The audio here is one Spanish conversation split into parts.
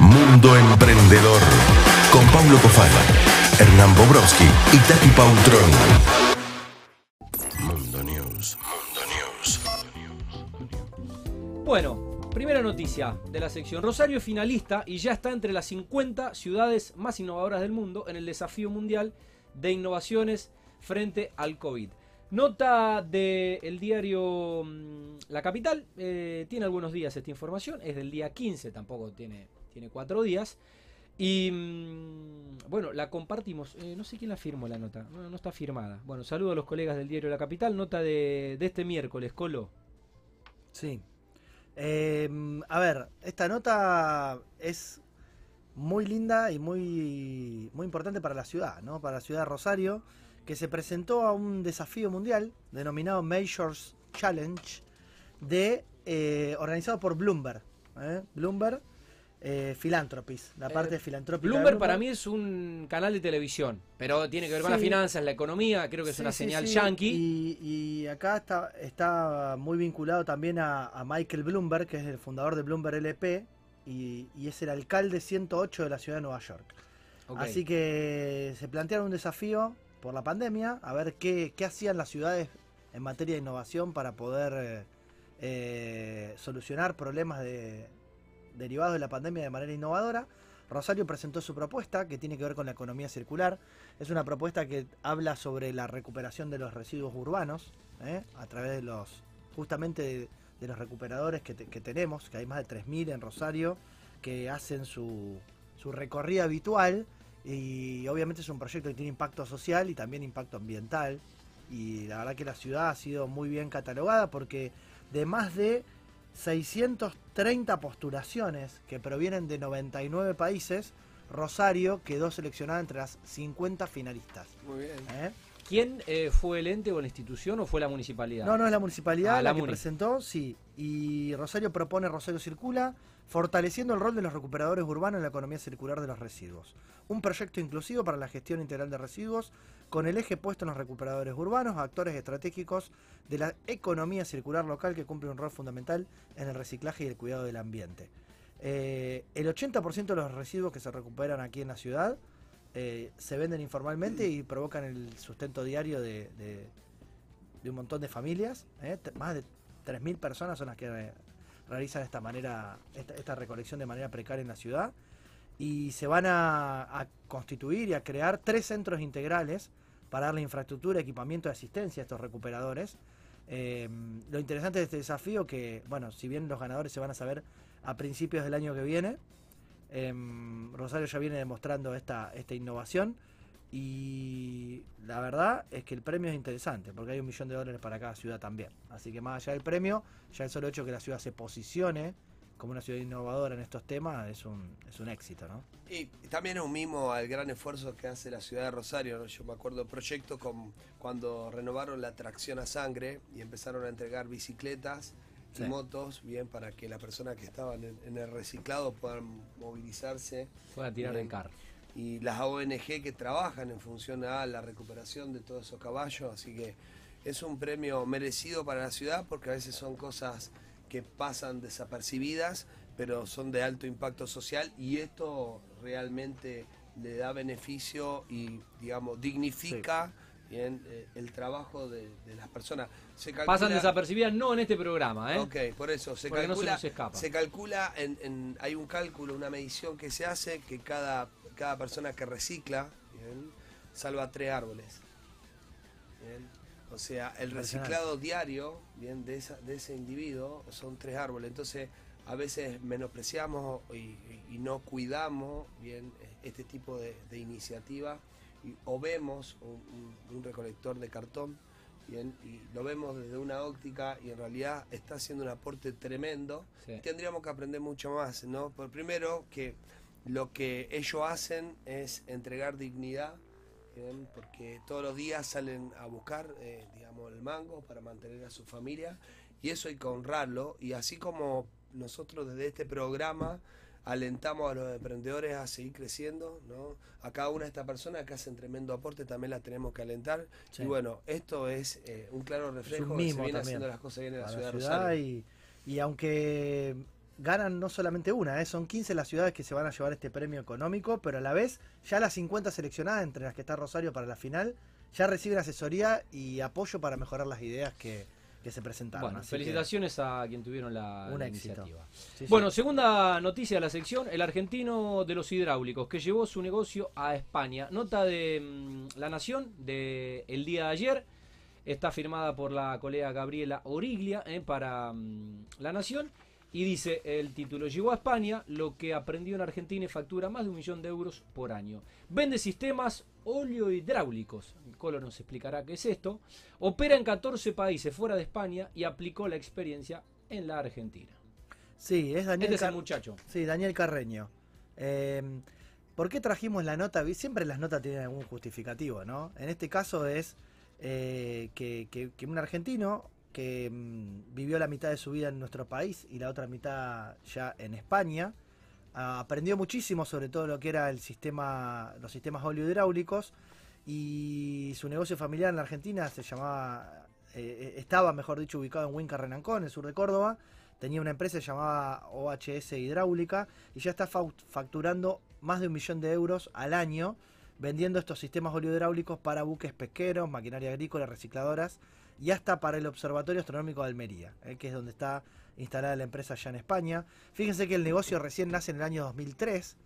Mundo Emprendedor. Con Paulo Cofala, Hernán Bobrowski y Tati Pautrón. Mundo News. Mundo News. Bueno, primera noticia de la sección. Rosario es finalista y ya está entre las 50 ciudades más innovadoras del mundo en el desafío mundial de innovaciones frente al COVID. Nota del diario mm, La Capital, eh, tiene algunos días esta información, es del día 15, tampoco tiene, tiene cuatro días. Y mm, bueno, la compartimos, eh, no sé quién la firmó la nota, no, está firmada. Bueno, saludo a los colegas del diario La Capital, nota de, de este miércoles, Colo. Sí. Eh, a ver, esta nota es muy linda y muy, muy importante para la ciudad, ¿no? Para la ciudad de Rosario, que se presentó a un desafío mundial denominado Majors Challenge, de, eh, organizado por Bloomberg. ¿eh? Bloomberg eh, Philanthropies, la parte Eh, filantrópica. de Bloomberg para mí es un canal de televisión, pero tiene que ver con las finanzas, la economía, creo que es Sí, una sí, señal yankee. Y, y acá está, está muy vinculado también a, a Michael Bloomberg, que es el fundador de Bloomberg LP y, y es el alcalde 108 de la ciudad de Nueva York. Así que se plantearon un desafío por la pandemia, a ver qué, hacían las ciudades en materia de innovación para poder eh, eh, solucionar problemas de- derivados de la pandemia de manera innovadora. Rosario presentó su propuesta que tiene que ver con la economía circular. Es una propuesta que habla sobre la recuperación de los residuos urbanos ¿eh? a través de los justamente de, de los recuperadores que tenemos, que hay más de 3.000 en Rosario, que hacen su, su recorrida habitual y obviamente es un proyecto que tiene impacto social y también impacto ambiental y la verdad que la ciudad ha sido muy bien catalogada porque de más de 630 postulaciones que provienen de 99 países, Rosario quedó seleccionada entre las 50 finalistas. Muy bien. ¿eh? ¿Quién eh, fue el ente o la institución o fue la municipalidad? No, no es la municipalidad Ah, la, la que presentó, sí. Y Rosario propone Rosario Circula, fortaleciendo el rol de los recuperadores urbanos en la economía circular de los residuos. Un proyecto inclusivo para la gestión integral de residuos, con el eje puesto en los recuperadores urbanos, actores estratégicos de la economía circular local que cumple un rol fundamental en el reciclaje y el cuidado del ambiente. Eh, el 80% de los residuos que se recuperan aquí en la ciudad eh, se venden informalmente y provocan el sustento diario de, un montón de familias. ¿eh? Más de 3.000 personas son las que realizan esta manera esta, esta recolección de manera precaria en la ciudad. Y se van a, a constituir y a crear tres centros integrales para darle infraestructura, equipamiento y asistencia a estos recuperadores. Eh, lo interesante de este desafío que, bueno, si bien los ganadores se van a saber a principios del año que viene, em, Rosario ya viene demostrando esta, esta innovación y la verdad es que el premio es interesante porque hay un millón de dólares para cada ciudad también. Así que más allá del premio, ya el solo hecho que la ciudad se posicione como una ciudad innovadora en estos temas es un, es un éxito, ¿no? Y también es un mimo al gran esfuerzo que hace la ciudad de Rosario. ¿no? Yo me acuerdo proyectos con, cuando renovaron la tracción a sangre y empezaron a entregar bicicletas y Sí. motos, bien, para que las personas que estaban en, en el reciclado puedan movilizarse. Fue a tirar Bien. el carro. Y las ONG que trabajan en función a la recuperación de todos esos caballos. Así que es un premio merecido para la ciudad porque a veces son cosas que pasan desapercibidas, pero son de alto impacto social y esto realmente le da beneficio y, digamos, dignifica bien eh, el trabajo de, de las personas. Se calcula- Pasan desapercibidas, no en este programa, ¿eh? Ok, por eso se Porque no se calcula, nos escapa. se calcula en, en- hay un cálculo, una medición que se hace que cada, cada persona que recicla bien, salva tres árboles. Bien. O sea, el reciclado diario bien, de, esa, de ese individuo son tres árboles. Entonces, a veces menospreciamos y, y no cuidamos bien este tipo de, de iniciativa y- o vemos un, un- un recolector de cartón bien, y lo vemos desde una óptica y en realidad está haciendo un aporte tremendo. Sí. Tendríamos que aprender mucho más, ¿no? Por primero que lo que ellos hacen es entregar dignidad, bien, porque todos los días salen a buscar, eh, digamos, el mango para mantener a su familia y eso hay que honrarlo y así como nosotros desde este programa alentamos a los emprendedores a seguir creciendo, ¿no? A cada una de estas personas que hacen tremendo aporte también la tenemos que alentar. Sí. Y bueno, esto es eh, un claro reflejo de que se viene también haciendo las cosas bien en la ciudad la de Rosario. y, y aunque ganan no solamente una, ¿eh? son 15 las ciudades que se van a llevar este premio económico, pero a la vez ya las 50 seleccionadas, entre las que está Rosario para la final, ya reciben asesoría y apoyo para mejorar las ideas que, que se presentaron. Bueno, que, felicitaciones a quien tuvieron la, la iniciativa. sí, sí. Bueno, segunda noticia de la sección, el argentino de los hidráulicos que llevó su negocio a España. Nota de mm, La Nación de el día de ayer, está firmada por la colega Gabriela Origlia eh, para mm, La Nación y dice el título, llegó a España lo que aprendió en Argentina y factura más de un millón de euros por año. Vende sistemas oleohidráulicos, Colo nos explicará qué es esto, opera en 14 países fuera de España y aplicó la experiencia en la Argentina. sí, es Daniel Este es el muchacho. Sí, Daniel Carreño. Eh, ¿Por qué trajimos la nota? Siempre las notas tienen algún justificativo, ¿no? En este caso es eh, que, que- que un argentino que mm, vivió la mitad de su vida en nuestro país y la otra mitad ya en España, ah, aprendió muchísimo sobre todo lo que era el sistema, los sistemas oleohidráulicos y su negocio familiar en la Argentina se llamaba, eh, estaba mejor dicho ubicado en Huinca Renancó, en el sur de Córdoba, tenía una empresa llamada OHS Hidráulica y ya está facturando más de un millón de euros al año vendiendo estos sistemas oleohidráulicos para buques pesqueros, maquinaria agrícola, recicladoras y hasta para el Observatorio Astronómico de Almería, eh, que es donde está instalada la empresa allá en España. Fíjense que el negocio recién nace en el año 2003,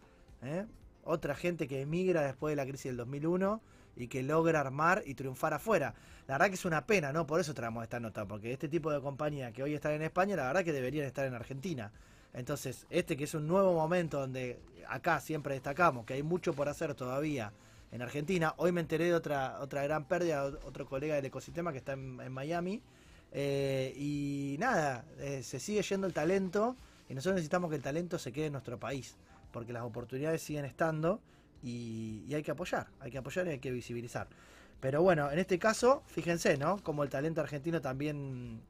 ¿eh? otra gente que emigra después de la crisis del 2001 y que logra armar y triunfar afuera. La verdad que es una pena, ¿no? Por eso traemos esta nota, porque este tipo de compañía que hoy están en España, la verdad que deberían estar en Argentina. Entonces, este que es un nuevo momento donde acá siempre destacamos que hay mucho por hacer todavía en Argentina. Hoy me enteré de otra, otra gran pérdida, otro colega del ecosistema que está en, Miami. Eh, y nada, eh, se sigue yendo el talento y nosotros necesitamos que el talento se quede en nuestro país, porque las oportunidades siguen estando y, hay que apoyar, hay que apoyar y hay que visibilizar. Pero bueno, en este caso, fíjense, ¿no? Como el talento argentino también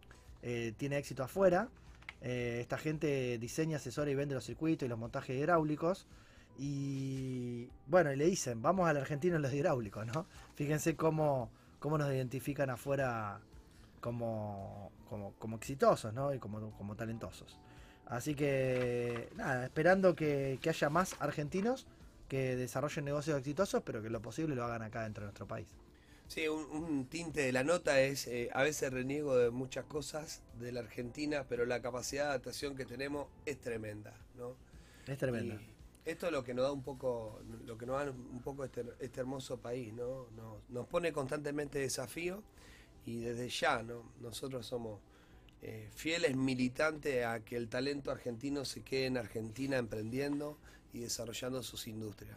eh, tiene éxito afuera. Esta gente diseña, asesora y vende los circuitos y los montajes hidráulicos. Y bueno, y le dicen, vamos al argentino en los hidráulicos, ¿no? Fíjense cómo, cómo nos identifican afuera como, como, como exitosos, ¿no? Y como, como talentosos. Así que, nada, esperando que, que haya más argentinos que desarrollen negocios exitosos, pero que lo posible lo hagan acá dentro de nuestro país. Sí, un, un tinte de la nota es, eh, a veces reniego de muchas cosas de la Argentina, pero la capacidad de adaptación que tenemos es tremenda, ¿no? Es tremendo. Y esto es lo que nos da un poco, lo que nos da un poco este, este hermoso país, ¿no? Nos, pone constantemente desafío y desde ya, ¿no? Nosotros somos eh, fieles militantes a que el talento argentino se quede en Argentina emprendiendo y desarrollando sus industrias.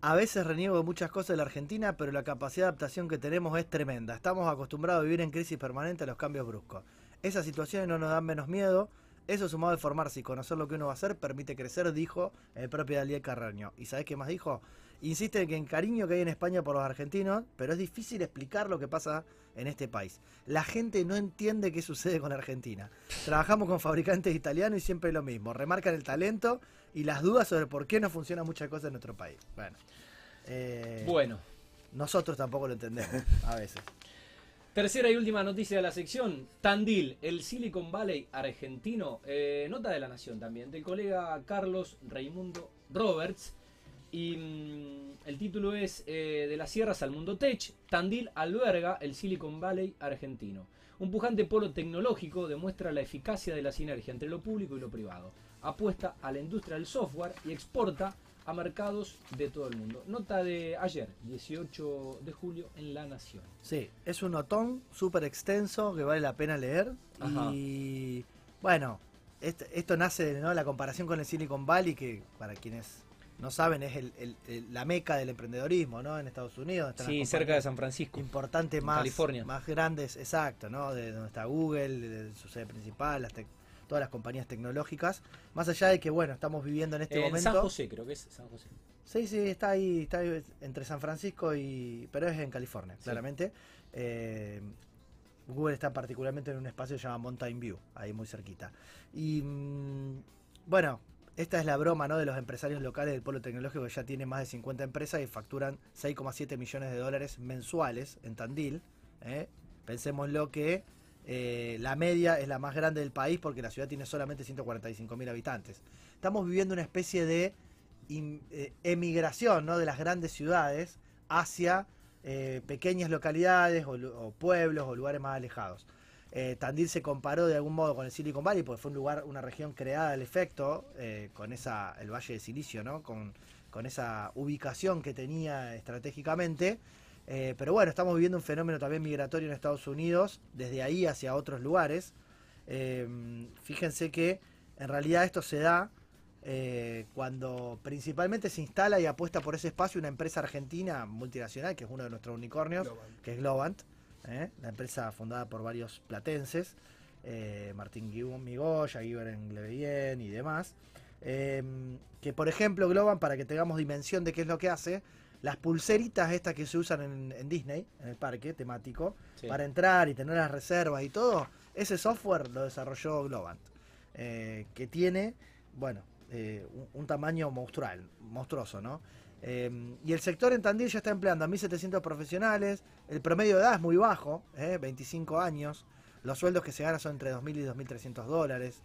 A veces reniego de muchas cosas de la Argentina, pero la capacidad de adaptación que tenemos es tremenda. Estamos acostumbrados a vivir en crisis permanente a los cambios bruscos. Esas situaciones no nos dan menos miedo. Eso sumado al formarse y conocer lo que uno va a hacer permite crecer, dijo el propio Daniel Carreño. ¿Y sabés qué más dijo? Insiste en que en cariño que hay en España por los argentinos, pero es difícil explicar lo que pasa en este país. La gente no entiende qué sucede con Argentina. Trabajamos con fabricantes italianos y siempre lo mismo. Remarcan el talento y las dudas sobre por qué no funcionan muchas cosas en nuestro país. Bueno. eh, Bueno, nosotros tampoco lo entendemos a veces. Tercera y última noticia de la sección. Tandil, el Silicon Valley argentino. Eh, nota de la Nación también, del colega Carlos Raimundo Roberts. Y mm, el título es eh, De las sierras al mundo tech. Tandil alberga el Silicon Valley argentino. Un pujante polo tecnológico demuestra la eficacia de la sinergia entre lo público y lo privado. Apuesta a la industria del software y exporta a mercados de todo el mundo. Nota de ayer, 18 de julio, en La Nación. Sí, es un notón súper extenso que vale la pena leer. Ajá. Y bueno, est- esto nace de ¿no? la comparación con el Silicon Valley, que para quienes no saben es el- el- el- la meca del emprendedorismo ¿no? en Estados Unidos. están Sí, cerca de San Francisco. importante más, California. más grandes, exacto, ¿no? De donde está Google, de su sede principal, las tec- todas las compañías tecnológicas. Más allá de que, bueno, estamos viviendo en este en momento. San José, creo que es San José. Sí, sí, está ahí, está ahí entre San Francisco y. pero es en California, Sí. claramente. Eh, Google está particularmente en un espacio llamado Mountain View, ahí muy cerquita. Y mm, bueno, esta es la broma ¿no? de los empresarios locales del polo tecnológico que ya tiene más de 50 empresas y facturan 6,7 millones de dólares mensuales en Tandil. ¿eh? Pensémoslo que eh, la media es la más grande del país porque la ciudad tiene solamente 145 mil habitantes. Estamos viviendo una especie de eh, emigración ¿no? de las grandes ciudades hacia eh, pequeñas localidades o, pueblos o lugares más alejados. Tandil se comparó de algún modo con el Silicon Valley porque fue un lugar, una región creada al efecto, con esa, el Valle de Silicio, ¿no? con esa ubicación que tenía estratégicamente. Eh, pero bueno, estamos viviendo un fenómeno también migratorio en Estados Unidos, desde ahí hacia otros lugares. Eh, fíjense que en realidad esto se da eh, cuando principalmente se instala y apuesta por ese espacio una empresa argentina multinacional, que es uno de nuestros unicornios, Globant. que es Globant, la empresa fundada por varios platenses, Martín Migoya, Guiberen Leveyen y demás. que por ejemplo Globant, para que tengamos dimensión de qué es lo que hace, las pulseritas estas que se usan en, en Disney, en el parque temático, Sí. para entrar y tener las reservas y todo, ese software lo desarrolló Globant, eh, que tiene, bueno, eh, un, un tamaño monstrual, monstruoso, ¿no? Eh, y el sector en Tandil ya está empleando a 1.700 profesionales, el promedio de edad es muy bajo, ¿eh? 25 años, los sueldos que se ganan son entre 2.000 y 2.300 dólares.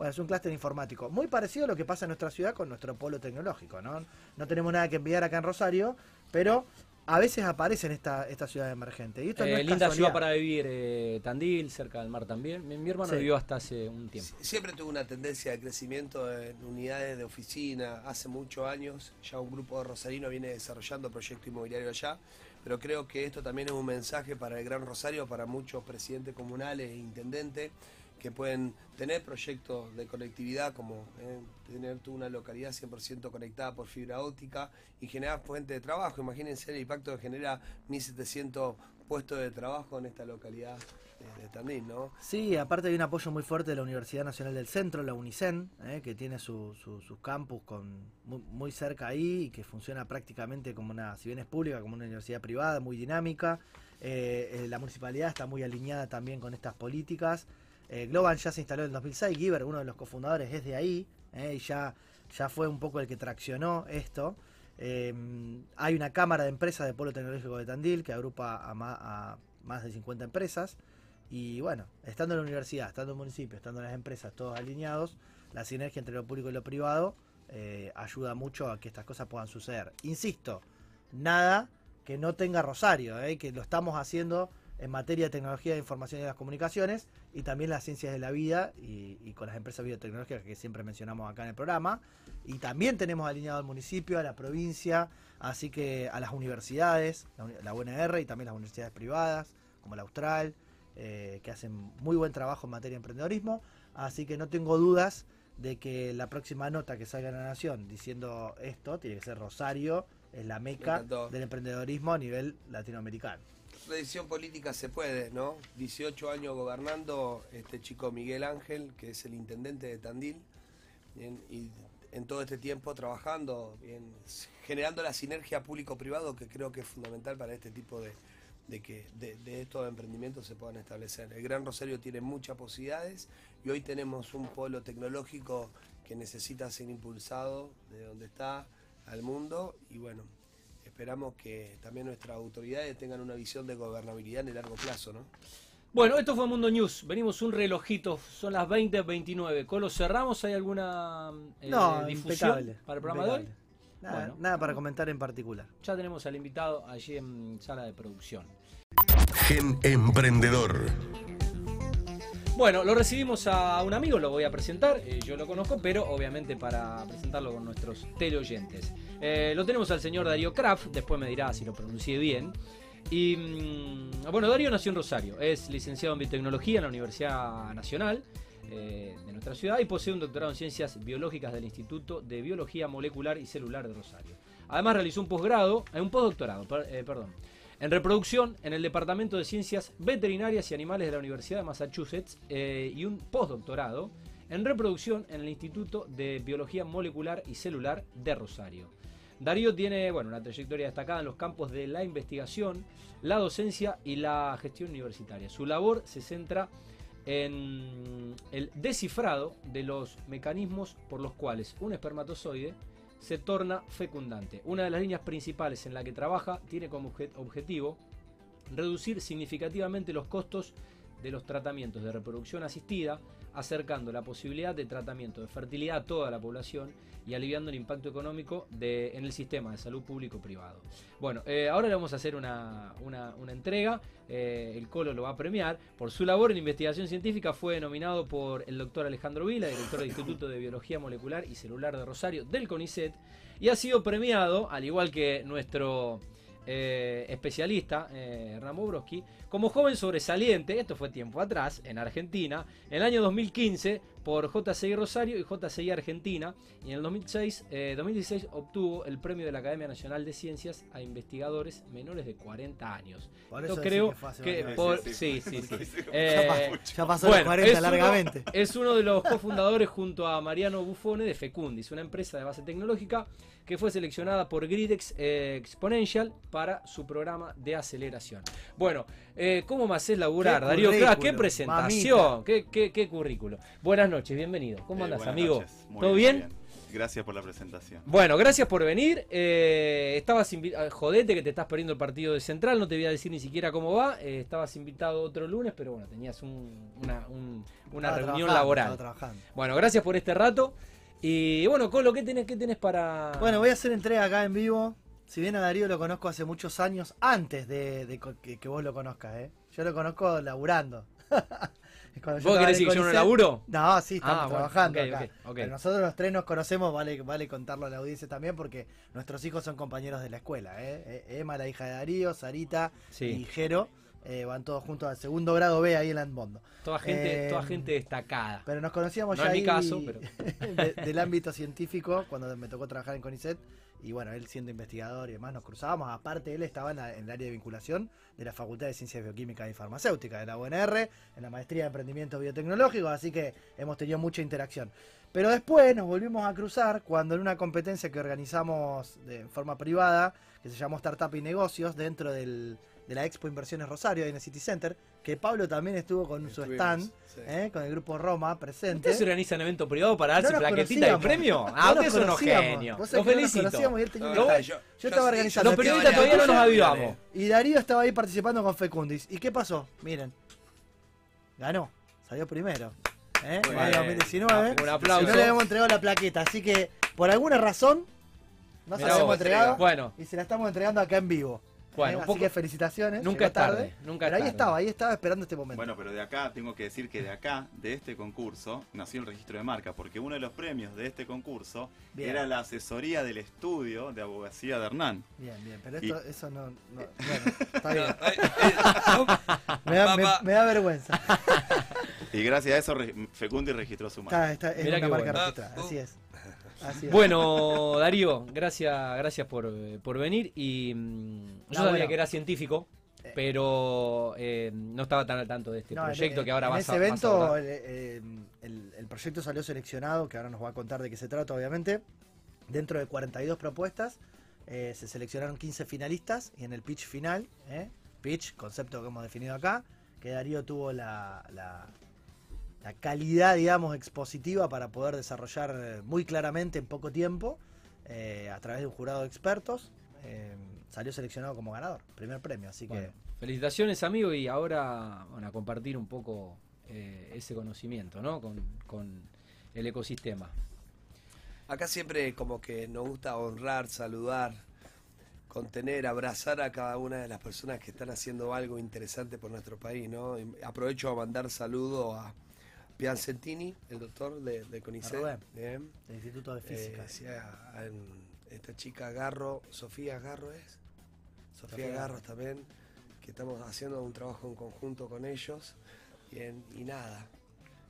Bueno, es un clúster informático. Muy parecido a lo que pasa en nuestra ciudad con nuestro polo tecnológico, ¿no? No tenemos nada que enviar acá en Rosario, pero a veces aparece en esta, esta ciudad emergente. Y esto no Eh, es linda casualidad. ciudad para vivir, eh, Tandil, cerca del mar también. Mi, mi hermano Sí. vivió hasta hace un tiempo. Sie- Siempre tuvo una tendencia de crecimiento en unidades de oficina. Hace muchos años ya un grupo de rosarino viene desarrollando proyecto inmobiliario allá. Pero creo que esto también es un mensaje para el Gran Rosario, para muchos presidentes comunales e intendentes que pueden tener proyectos de conectividad, como eh, tener tú una localidad 100% conectada por fibra óptica y generar fuente de trabajo. Imagínense el impacto que genera 1.700 puestos de trabajo en esta localidad de, de Tandil, ¿no? Sí, aparte hay un apoyo muy fuerte de la Universidad Nacional del Centro, la UNICEN, eh, que tiene su, su- sus campus con, muy, muy cerca ahí y que funciona prácticamente como una, si bien es pública, como una universidad privada, muy dinámica. Eh, eh, la municipalidad está muy alineada también con estas políticas. Eh, Globan ya se instaló en el 2006, Giver, uno de los cofundadores, es de ahí, eh, y ya, ya fue un poco el que traccionó esto. Eh, hay una cámara de empresas de Polo Tecnológico de Tandil que agrupa a, a más de 50 empresas. Y bueno, estando en la universidad, estando en el municipio, estando en las empresas, todos alineados, la sinergia entre lo público y lo privado eh, ayuda mucho a que estas cosas puedan suceder. Insisto, nada que no tenga Rosario, que lo estamos haciendo en materia de tecnología de información y de las comunicaciones y también las ciencias de la vida y, y con las empresas biotecnológicas que siempre mencionamos acá en el programa. Y también tenemos alineado al municipio, a la provincia, así que a las universidades, la, UNR y también las universidades privadas, como la Austral, eh, que hacen muy buen trabajo en materia de emprendedorismo. Así que no tengo dudas de que la próxima nota que salga en la Nación diciendo esto tiene que ser Rosario, es la meca del emprendedorismo a nivel latinoamericano. Tradición política se puede, ¿no? 18 años gobernando este chico Miguel Ángel, que es el intendente de Tandil, y en todo este tiempo trabajando, generando la sinergia público-privado que creo que es fundamental para este tipo de, que de estos emprendimientos se puedan establecer. El Gran Rosario tiene muchas posibilidades y hoy tenemos un polo tecnológico que necesita ser impulsado de donde está al mundo y bueno, esperamos que también nuestras autoridades tengan una visión de gobernabilidad en el largo plazo, ¿no? Bueno, esto fue Mundo News. Venimos un relojito, son las 20.29. Colo, ¿cerramos? ¿Hay alguna eh, no, difusión impecable. para el programa de hoy? impecable. Nada, Bueno. nada para comentar en particular. Ya tenemos al invitado allí en sala de producción. Gen Emprendedor. Bueno, lo recibimos a un amigo, lo voy a presentar, eh, yo lo conozco, pero obviamente para presentarlo con nuestros teleoyentes. Eh, lo tenemos al señor Darío Kraft, después me dirá si lo pronuncié bien. Y mm, bueno, Darío nació en Rosario, es licenciado en biotecnología en la Universidad Nacional eh, de nuestra ciudad y posee un doctorado en ciencias biológicas del Instituto de Biología Molecular y Celular de Rosario. Además realizó un posgrado, eh, un postdoctorado, per- perdón, en reproducción en el Departamento de Ciencias Veterinarias y Animales de la Universidad de Massachusetts eh, y un postdoctorado en reproducción en el Instituto de Biología Molecular y Celular de Rosario. Darío tiene bueno, una trayectoria destacada en los campos de la investigación, la docencia y la gestión universitaria. Su labor se centra en el descifrado de los mecanismos por los cuales un espermatozoide se torna fecundante. Una de las líneas principales en la que trabaja tiene como obje- objetivo reducir significativamente los costos de los tratamientos de reproducción asistida, acercando la posibilidad de tratamiento de fertilidad a toda la población y aliviando el impacto económico de, en el sistema de salud público-privado. Bueno, eh, ahora le vamos a hacer una, una- entrega, eh, el Colo lo va a premiar. Por su labor en investigación científica fue nominado por el doctor Alejandro Vila, director del Instituto de Biología Molecular y Celular de Rosario del CONICET, y ha sido premiado, al igual que nuestro eh, especialista, eh, Hernán Bobrowski, como joven sobresaliente, esto fue tiempo atrás, en Argentina, en el año 2015 por JCI Rosario y JCI Argentina, y en el 2006, eh, 2016 obtuvo el premio de la Academia Nacional de Ciencias a investigadores menores de 40 años. Por Esto eso creo que que por- Sí, sí. Eh, Ya, pa- ya pasó bueno, los 40 es uno- largamente. es uno de los cofundadores junto a Mariano Buffone de Fecundis, una empresa de base tecnológica que fue seleccionada por Gridex eh, Exponential para su programa de aceleración. Bueno, eh, ¿cómo me haces laburar, Darío? ¿Qué currículum, presentación? ¿Qué, qué, qué currículo? Buenas noches, bienvenido. ¿Cómo Eh, andas, buenas amigo? ¿Todo bien? Gracias por la presentación. Bueno, gracias por venir. Eh, estabas ah, jodete que te estás perdiendo el partido de Central, no te voy a decir ni siquiera cómo va. Eh, estabas invitado otro lunes, pero bueno, tenías un- una, un- una Estaba reunión laboral. Bueno, gracias por este rato. Y bueno, Colo, ¿qué tenés, qué tenés para...? Bueno, voy a hacer entrega acá en vivo. Si bien a Darío lo conozco hace muchos años, antes de, que, que vos lo conozcas, ¿eh? Yo lo conozco laburando. Es cuando ¿Vos estaba querés decir que yo no laburo? No, sí, estamos Ah, bueno, trabajando acá. Pero nosotros los tres nos conocemos, vale, vale contarlo a la audiencia también, porque nuestros hijos son compañeros de la escuela, ¿eh? Eh, Emma, la hija de Darío, Sarita Sí. y Jero, eh, van todos juntos al segundo grado B ahí en Landmondo. Toda gente, Eh, toda gente destacada. Pero nos conocíamos No ya es mi caso, pero- de- del ámbito científico cuando me tocó trabajar en CONICET. Y bueno, él siendo investigador y demás, nos cruzábamos. Aparte, él estaba en, el área de vinculación de la Facultad de Ciencias Bioquímicas y Farmacéuticas de la UNR, en la maestría de emprendimiento biotecnológico, así que hemos tenido mucha interacción. Pero después nos volvimos a cruzar cuando en una competencia que organizamos de forma privada, que se llamó Startup y Negocios, dentro del- de la Expo Inversiones Rosario, ahí en el City Center, que Pablo también estuvo con su stand, sí. ¿eh? con el grupo Roma presente. ¿Ustedes organizan evento privado para darse No plaquetita de premio? No Ah, nos ustedes son unos genios. Los no nos felicito. conocíamos y él tenía No, una- Lo- está, yo yo estaba organizando Los periodistas todavía no nos avivamos. Y Darío estaba ahí participando con Fecundis. ¿Y qué pasó? Miren. Ganó. Salió primero. ¿Eh? En bien. 2019. Un Y aplauso. no le habíamos entregado la plaqueta. Así que, por alguna razón, no se la hemos entregado. Bueno, Y se la estamos entregando acá en vivo. Bueno, ¿Eh? un Así poco- que felicitaciones. nunca es tarde, nunca es Pero ahí tarde. estaba, ahí estaba esperando este momento. Bueno, pero de acá tengo que decir que de acá, de este concurso, nació el registro de marca, porque uno de los premios de este concurso Bien. era la asesoría del estudio de abogacía de Hernán. Bien, bien. Pero Y- esto, eso no, no- Bueno, está bien. Eh, no, Me da, Va, me- va. me da vergüenza. Y gracias a eso Fecundi registró su marca. Está, está, es Mirá una marca bueno. registrada. Ah, Así es. Así es. bueno, Darío, gracias, gracias por, eh, por venir. Y mm, yo No, sabía bueno. que era científico, Eh. pero eh, no estaba tan al tanto de este No, proyecto en, que ahora en vas ese a vas a evento el, el- el proyecto salió seleccionado, que ahora nos va a contar de qué se trata, obviamente. Dentro de 42 propuestas, eh, se seleccionaron 15 finalistas y en el pitch final, ¿eh? pitch, concepto que hemos definido acá, que Darío tuvo la, la- la calidad, digamos, expositiva para poder desarrollar eh, muy claramente en poco tiempo, eh, a través de un jurado de expertos. eh, salió seleccionado como ganador, primer premio, así que... Bueno, felicitaciones, amigo, y ahora bueno, a compartir un poco eh, ese conocimiento ¿no? con, con el ecosistema. Acá siempre como que nos gusta honrar, saludar, contener, abrazar a cada una de las personas que están haciendo algo interesante por nuestro país, ¿no? Y aprovecho a mandar saludo a Piancentini, el doctor de, de CONICET. Del Instituto de Física. Eh, sí, a- a- en- esta chica Garro, Sofía Garro es. Sofía Sofía también, que estamos haciendo un trabajo en conjunto con ellos. Bien, y nada,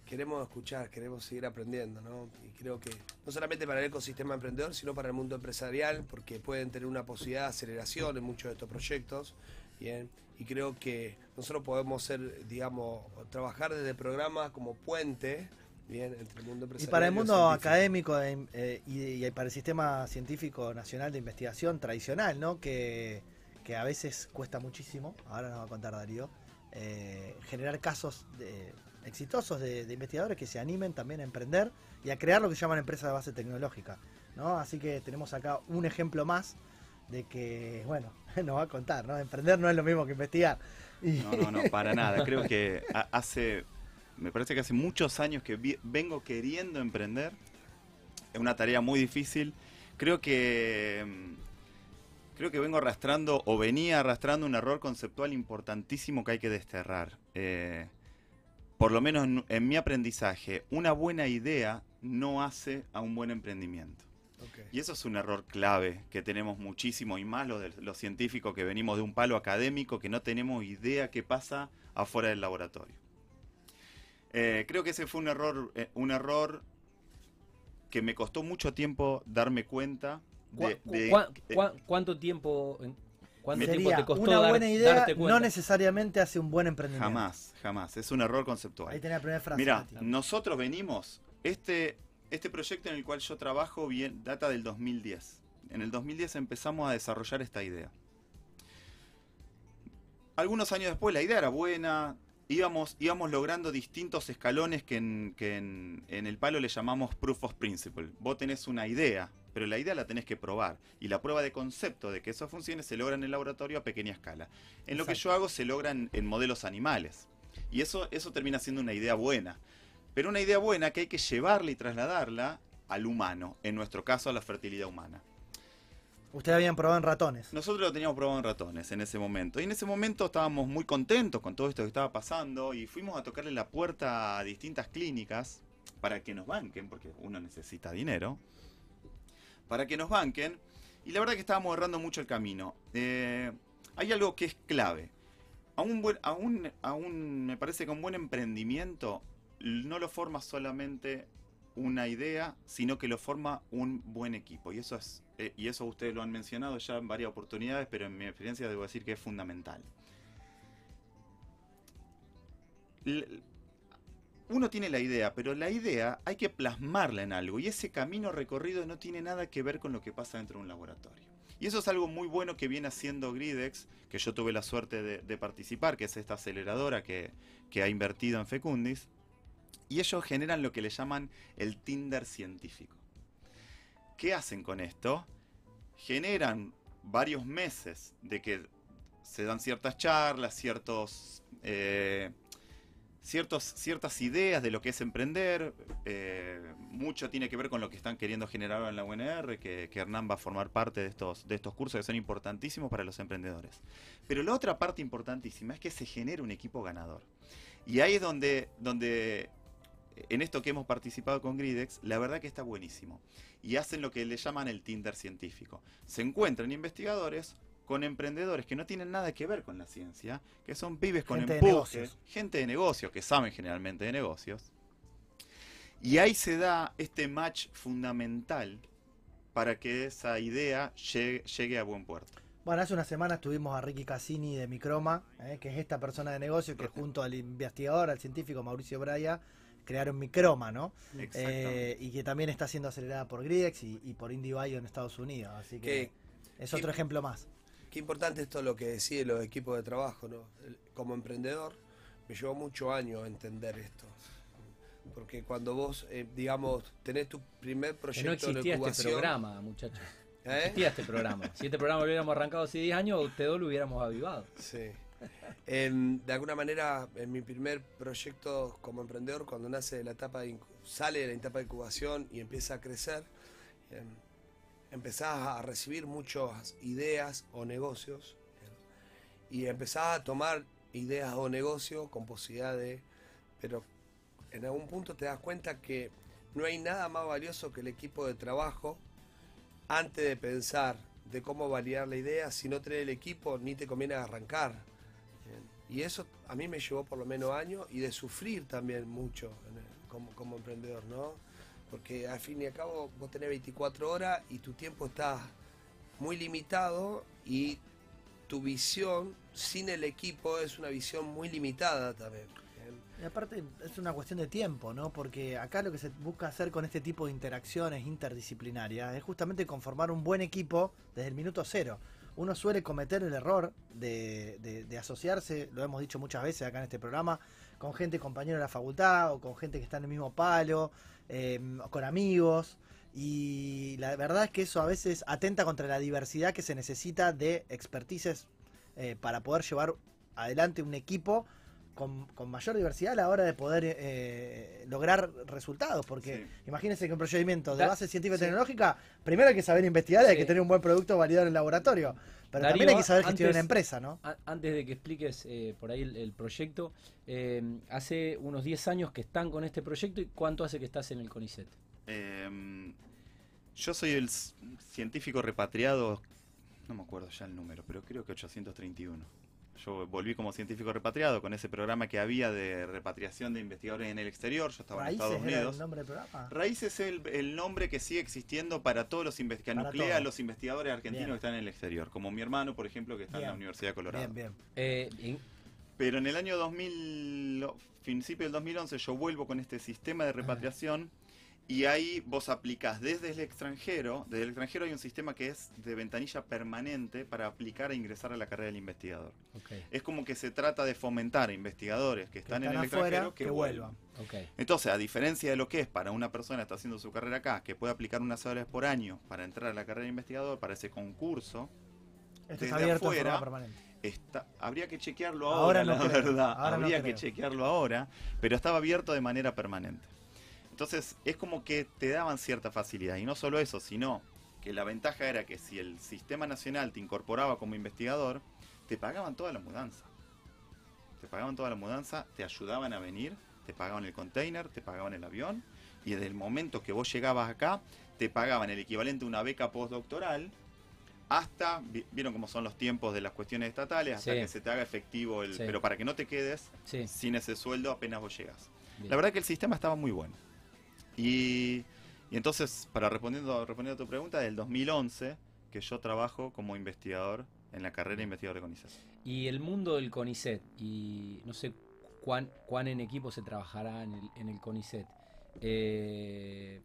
queremos escuchar, queremos seguir aprendiendo, ¿no? Y creo que no solamente para el ecosistema emprendedor, sino para el mundo empresarial, porque pueden tener una posibilidad de aceleración en muchos de estos proyectos. Bien, y creo que nosotros podemos ser, digamos, trabajar desde programas como puente, bien, entre el mundo Y empresarial. para el mundo científico. académico eh, eh, y, y para el sistema científico nacional de investigación tradicional, ¿no? Que, que a veces cuesta muchísimo, ahora nos va a contar Darío, eh, generar casos de- exitosos de, de investigadores que se animen también a emprender y a crear lo que llaman empresas de base tecnológica, ¿no? Así que tenemos acá un ejemplo más de que, bueno, nos va a contar, ¿no? Emprender no es lo mismo que investigar. Y- No, no, no, para nada. Creo que ha- hace, me parece que hace muchos años que vi- vengo queriendo emprender. Es una tarea muy difícil. Creo que mm, creo que vengo arrastrando o venía arrastrando un error conceptual importantísimo que hay que desterrar. Eh, por lo menos en, en mi aprendizaje, una buena idea no hace a un buen emprendimiento. Y eso es un error clave que tenemos muchísimo y más los, científicos que venimos de un palo académico que no tenemos idea qué pasa afuera del laboratorio. Eh, creo que ese fue un error, eh, un error que me costó mucho tiempo darme cuenta ¿Cuá- de, de- cuá- cuá- ¿Cuánto tiempo, en- cuánto tiempo Sería te costó una dar- buena idea, darte cuenta? no necesariamente hace un buen emprendimiento. jamás, jamás. Es un error conceptual. Ahí tenés la primera frase. Mira, nosotros venimos, este, este proyecto en el cual yo trabajo bien, data del 2010. En el 2010 empezamos a desarrollar esta idea. Algunos años después la idea era buena, íbamos, íbamos logrando distintos escalones que, en, que en- en el palo le llamamos proof of principle. Vos tenés una idea, pero la idea la tenés que probar. Y la prueba de concepto de que eso funcione se logra en el laboratorio a pequeña escala. En lo que yo hago se logra en, en modelos animales. Y eso, eso termina siendo una idea buena. Pero una idea buena que hay que llevarla y trasladarla al humano, en nuestro caso a la fertilidad humana. Ustedes habían probado en ratones. Nosotros lo teníamos probado en ratones en ese momento. Y en ese momento estábamos muy contentos con todo esto que estaba pasando y fuimos a tocarle la puerta a distintas clínicas para que nos banquen, porque uno necesita dinero, para que nos banquen. Y la verdad que estábamos errando mucho el camino. Eh, hay algo que es clave. A un, buen, a, un, a un- me parece que un buen emprendimiento no lo forma solamente una idea, sino que lo forma un buen equipo. Y eso es, eh, y eso ustedes lo han mencionado ya en varias oportunidades, pero en mi experiencia debo decir que es fundamental. Uno tiene la idea, pero la idea hay que plasmarla en algo y ese camino recorrido no tiene nada que ver con lo que pasa dentro de un laboratorio. Y eso es algo muy bueno que viene haciendo Gridex, que yo tuve la suerte de, participar, que es esta aceleradora que ha invertido en Fecundis. Y ellos generan lo que le llaman el Tinder científico. ¿Qué hacen con esto? Generan varios meses de que se dan ciertas charlas, ciertos, eh, ciertos, ciertas ideas de lo que es emprender. eh, mucho tiene que ver con lo que están queriendo generar en la UNR, que, que Hernán va a formar parte de estos, de estos cursos que son importantísimos para los emprendedores. Pero la otra parte importantísima es que se genere un equipo ganador. Y ahí es donde, donde en esto que hemos participado con Gridex, la verdad que está buenísimo. Y hacen lo que le llaman el Tinder científico. Se encuentran investigadores con emprendedores que no tienen nada que ver con la ciencia, que son pibes con Gente empuje, gente de negocios, que saben generalmente de negocios. Y ahí se da este match fundamental para que esa idea llegue, llegue a buen puerto. Bueno, hace una semana tuvimos a Ricky Cassini de Microma, eh, que es esta persona de negocio que junto al investigador, al científico Mauricio Braya, crearon Microma, ¿no? Exactamente. Eh, y que también está siendo acelerada por Gridex y, y por IndieBio en Estados Unidos. Así que es otro ejemplo más. Qué importante esto lo que decide los equipos de trabajo, ¿no? Como emprendedor me llevó muchos años entender esto. Porque cuando vos, eh, digamos, tenés tu primer Que no proyecto de existía este programa, muchachos. No ¿eh? existía este programa. Si este programa lo hubiéramos arrancado hace 10 años, ustedes dos lo hubiéramos avivado. Sí. De alguna manera, en mi primer proyecto como emprendedor, cuando nace de la etapa de sale de la etapa de incubación y empieza a crecer, em, empezás a recibir muchas ideas o negocios em, y empezás a tomar ideas o negocios con posibilidad de, pero en algún punto te das cuenta que no hay nada más valioso que el equipo de trabajo antes de pensar de cómo validar la idea, si no tenés el equipo ni te conviene arrancar. Y eso a mí me llevó por lo menos años y de sufrir también mucho como, como emprendedor, ¿no? Porque al fin y al cabo vos tenés 24 horas y tu tiempo está muy limitado y tu visión sin el equipo es una visión muy limitada también. Y aparte es una cuestión de tiempo, ¿no? Porque acá lo que se busca hacer con este tipo de interacciones interdisciplinarias es justamente conformar un buen equipo desde el minuto cero. Uno suele cometer el error de, asociarse, lo hemos dicho muchas veces acá en este programa, con gente compañera de la facultad o con gente que está en el mismo palo, o con amigos. Y la verdad es que eso a veces atenta contra la diversidad que se necesita de expertices eh, para poder llevar adelante un equipo con, con mayor diversidad a la hora de poder eh, lograr resultados. Porque Sí. imagínense que un procedimiento de base científica y sí. tecnológica, primero hay que saber investigar y hay Sí. que tener un buen producto validado en el laboratorio. Pero Darío, también hay que saber gestionar antes- una empresa, ¿no? A- Antes de que expliques eh, por ahí el, el proyecto, eh, hace unos 10 años que están con este proyecto y cuánto hace que estás en el CONICET. Em, yo soy el científico repatriado, no me acuerdo ya el número, pero creo que 831. Yo volví como científico repatriado con ese programa que había de repatriación de investigadores en el exterior. Yo estaba en Estados era Unidos. el nombre del programa. Raíces es el, el nombre que sigue existiendo para todos los investigadores, Para nuclea a todos. los investigadores argentinos Bien. que están en el exterior, como mi hermano, por ejemplo, que está en la. Universidad de Colorado. Bien, bien. Eh, Pero en el año 2000, lo- principio del 2011, yo vuelvo con este sistema de repatriación y ahí vos aplicás desde el extranjero. Desde el extranjero hay un sistema que es de ventanilla permanente para aplicar e ingresar a la carrera del investigador. Es como que se trata de fomentar a investigadores que Que están, están en el afuera, extranjero que, que, vuelvan. Entonces, a diferencia de lo que es para una persona que está haciendo su carrera acá, que puede aplicar una sola vez por año para entrar a la carrera de investigador, para ese concurso, Esto Desde está abierto en afuera, forma permanente. Está, habría que chequearlo Ahora ahora, no la creo, verdad. ahora no habría que chequearlo ahora, pero estaba abierto de manera permanente. Entonces, es como que te daban cierta facilidad. Y no solo eso, sino que la ventaja era que si el sistema nacional te incorporaba como investigador, te pagaban toda la mudanza. Te pagaban toda la mudanza, te ayudaban a venir, te pagaban el container, te pagaban el avión, y desde el momento que vos llegabas acá, te pagaban el equivalente a una beca postdoctoral hasta, vi- vieron cómo son los tiempos de las cuestiones estatales, hasta Sí. que se te haga efectivo el... Sí. Pero para que no te quedes Sí, sin ese sueldo apenas vos llegas. bien. La verdad que el sistema estaba muy bueno. Y, y entonces, para respondiendo, respondiendo a tu pregunta, del 2011 que yo trabajo como investigador en la carrera de investigador de CONICET. Y el mundo del CONICET, y no sé cuán, cuán en equipo se trabajará en el, en el CONICET. Eh,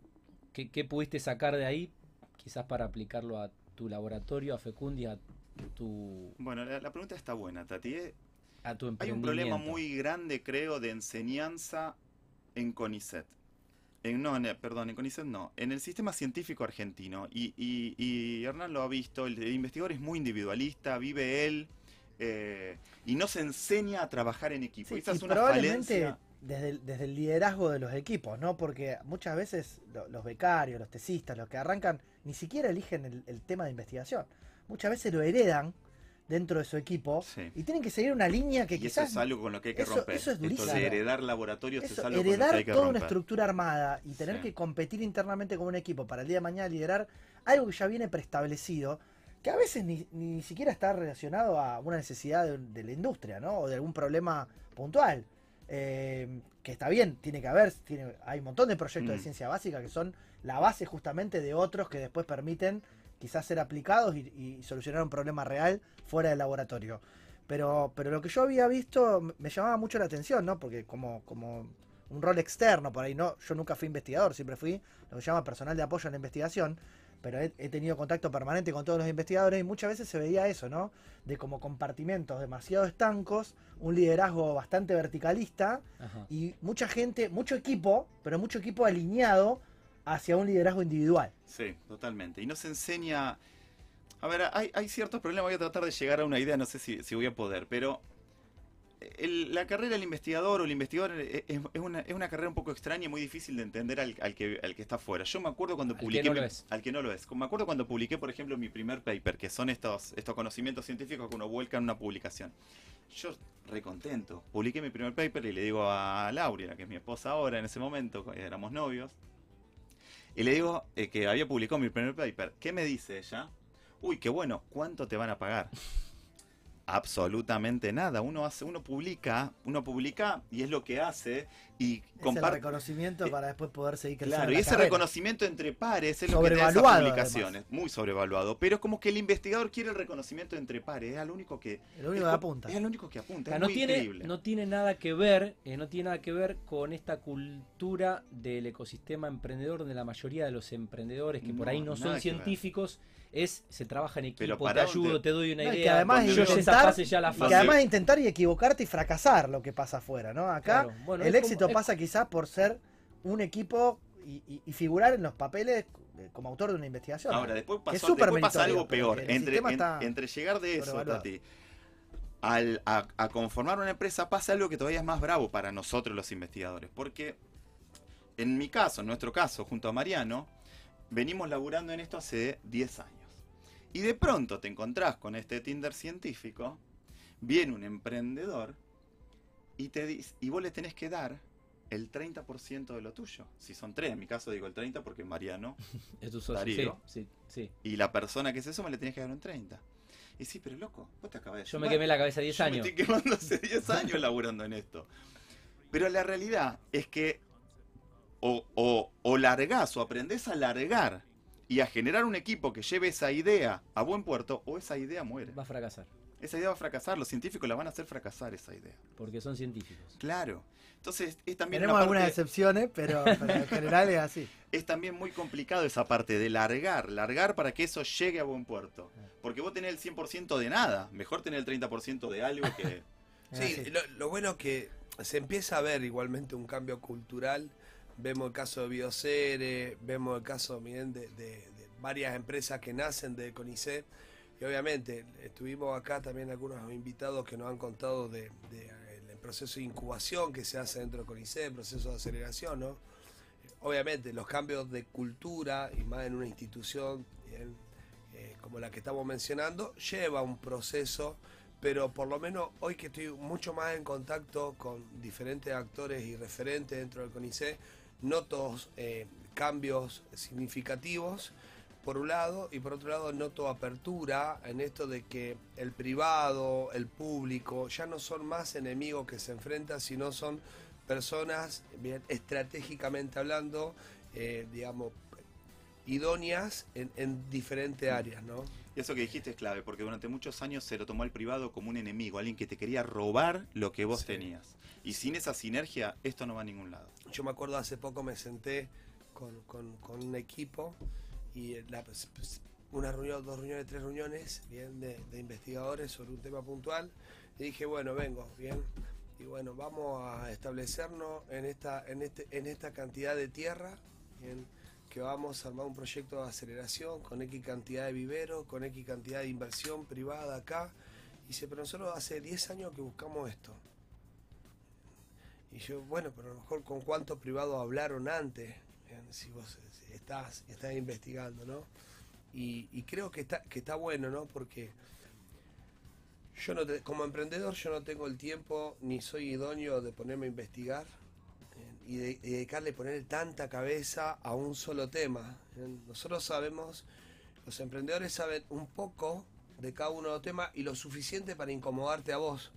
¿qué, qué pudiste sacar de ahí? Quizás para aplicarlo a tu laboratorio, a Fecundi, a tu, Bueno, la, la pregunta está buena, Tati. Eh, a tu Hay un problema muy grande, creo, de enseñanza en CONICET. En, no, en, perdón, en CONICET no. En el sistema científico argentino. Y, y, y Hernán lo ha visto. El, el investigador es muy individualista, vive él. eh, y no se enseña a trabajar en equipo. Sí, Esa y es una probablemente falencia. desde el, desde el liderazgo de los equipos, ¿no? Porque muchas veces lo- los becarios, los tesistas, los que arrancan, ni siquiera eligen el, el tema de investigación. Muchas veces lo heredan dentro de su equipo Sí. y tienen que seguir una línea que Y eso quizás es algo con lo que hay que eso- romper. eso es Esto durísimo. de heredar laboratorios eso, es algo con lo que heredar hay que toda una estructura armada y tener Sí. que competir internamente como un equipo para el día de mañana liderar algo que ya viene preestablecido, que a veces ni, ni siquiera está relacionado a una necesidad de, de la industria, ¿no? O de algún problema puntual. Eh, que está bien, tiene que haber, tiene, hay un montón de proyectos de Mm. ciencia básica que son la base justamente de otros que después permiten quizás ser aplicados y, y solucionar un problema real fuera del laboratorio. Pero, pero lo que yo había visto me- me llamaba mucho la atención, ¿no? Porque como, como un rol externo por ahí, ¿no? Yo nunca fui investigador, siempre fui lo que se llama personal de apoyo en la investigación, pero he, he tenido contacto permanente con todos los investigadores y muchas veces se veía eso, ¿no? De como compartimentos demasiado estancos, un liderazgo bastante verticalista Ajá. y mucha gente, mucho equipo, pero mucho equipo alineado hacia un liderazgo individual. Sí, totalmente. Y no se enseña. A ver, hay, hay ciertos problemas. Voy a tratar de llegar a una idea, no sé si, si voy a poder, pero. el- la carrera del investigador o el investigador es, es una, es una carrera un poco extraña y muy difícil de entender al, al que, al que está afuera. Yo me acuerdo cuando Al que publiqué. no mi- lo es. Al que no lo es. Me acuerdo cuando publiqué, por ejemplo, mi primer paper, que son estos, estos conocimientos científicos que uno vuelca en una publicación. Yo, recontento, publiqué mi primer paper y le digo a Laura, que es mi esposa ahora en ese momento, éramos novios, y le digo eh, que había publicado mi primer paper. ¿Qué me dice ella? Uy, qué bueno, ¿cuánto te van a pagar? Absolutamente nada. Uno hace, uno publica, uno publica y es lo que hace y Es el comparte. reconocimiento eh, para después poder seguir creciendo. Claro, y ese carrera. reconocimiento entre pares es lo que te da esas publicaciones. Muy sobrevaluado. Pero es como que el investigador quiere el reconocimiento entre pares. Es al único que. El único es que apunta. Es el único que apunta. O sea, es no muy tiene, increíble. no tiene nada que ver, eh, no tiene nada que ver con esta cultura del ecosistema emprendedor, donde la mayoría de los emprendedores que por ahí no son ver. Es se trabaja en Pero equipo, te para ayudo, dónde- te doy una No, y que idea. además intentar- ya la Y fase. que además intentar y equivocarte y fracasar lo que pasa afuera, ¿no? Acá Claro, bueno, el como- éxito es- pasa quizás por ser un equipo y, y- y figurar en los papeles eh, como autor de una investigación. Ahora, después, Que es pasó, después pasa algo peor. Entre, sistema en- está entre llegar de eso. Tati, al, a, a conformar una empresa, pasa algo que todavía es más bravo para nosotros los investigadores. Porque en mi caso, en nuestro caso, junto a Mariano, venimos laburando en esto hace 10 años. Y de pronto te encontrás con este Tinder científico, viene un emprendedor y, te dice, y vos le tenés que dar el 30% de lo tuyo. Si son tres, en mi caso digo el 30 porque Mariano Es tu socio. Darío. Sí, sí, sí. y la persona que se suma le tenés que dar un 30. Y sí, pero loco, vos te acabas de Yo me quemé la cabeza 10 Yo años. Me estoy quemando hace 10 años laburando en esto. Pero la realidad es que o, o, o largás o aprendés a largar y a generar un equipo que lleve esa idea a buen puerto, o esa idea muere. Va a fracasar. Esa idea va a fracasar, los científicos la van a hacer fracasar esa idea. Porque son científicos. Claro. Entonces es también, Tenemos una algunas parte- excepciones, pero, pero en general es así. es también muy complicado esa parte de largar, largar para que eso llegue a buen puerto. Porque vos tenés el 100% de nada, mejor tener el 30% de algo que... Sí, lo, lo bueno es que se empieza a ver igualmente un cambio cultural. Vemos el caso de Biocere, vemos el caso miren, de, de- varias empresas que nacen de CONICET. Y obviamente estuvimos acá también algunos invitados que nos han contado de, de, proceso de incubación que se hace dentro de CONICET, el proceso de aceleración, ¿no? Obviamente los cambios de cultura y más en una institución eh, como la que estamos mencionando, lleva un proceso pero por lo menos hoy que estoy mucho más en contacto con diferentes actores y referentes dentro del CONICET, noto eh, cambios significativos por un lado y por otro lado noto apertura en esto de que el privado, el público, ya no son más enemigos que se enfrentan, sino son personas, bien, estratégicamente hablando, eh, digamos, idóneas en, en diferentes áreas, ¿no? Y eso que dijiste es clave, porque durante muchos años se lo tomó al privado como un enemigo, alguien que te quería robar lo que vos Sí. tenías. Y sin esa sinergia, esto no va a ningún lado. Yo me acuerdo hace poco me senté con, con- con un equipo y la- pues, pues, una reunión, dos reuniones, tres reuniones bien de, de investigadores sobre un tema puntual y dije bueno vengo bien y bueno vamos a establecernos en esta en este en esta cantidad de tierra bien que vamos a armar un proyecto de aceleración con X cantidad de viveros con X cantidad de inversión privada acá y dice pero nosotros hace 10 años que buscamos esto y yo, bueno, pero a lo mejor con cuántos privados hablaron antes, si vos estás, estás investigando, ¿no? Y, creo que está, que está bueno, ¿no? Porque yo no te- como emprendedor yo no tengo el tiempo ni soy idóneo de ponerme a investigar y, de- y dedicarle poner tanta cabeza a un solo tema. Nosotros sabemos, los emprendedores saben un poco de cada uno de los temas y lo suficiente para incomodarte a vos.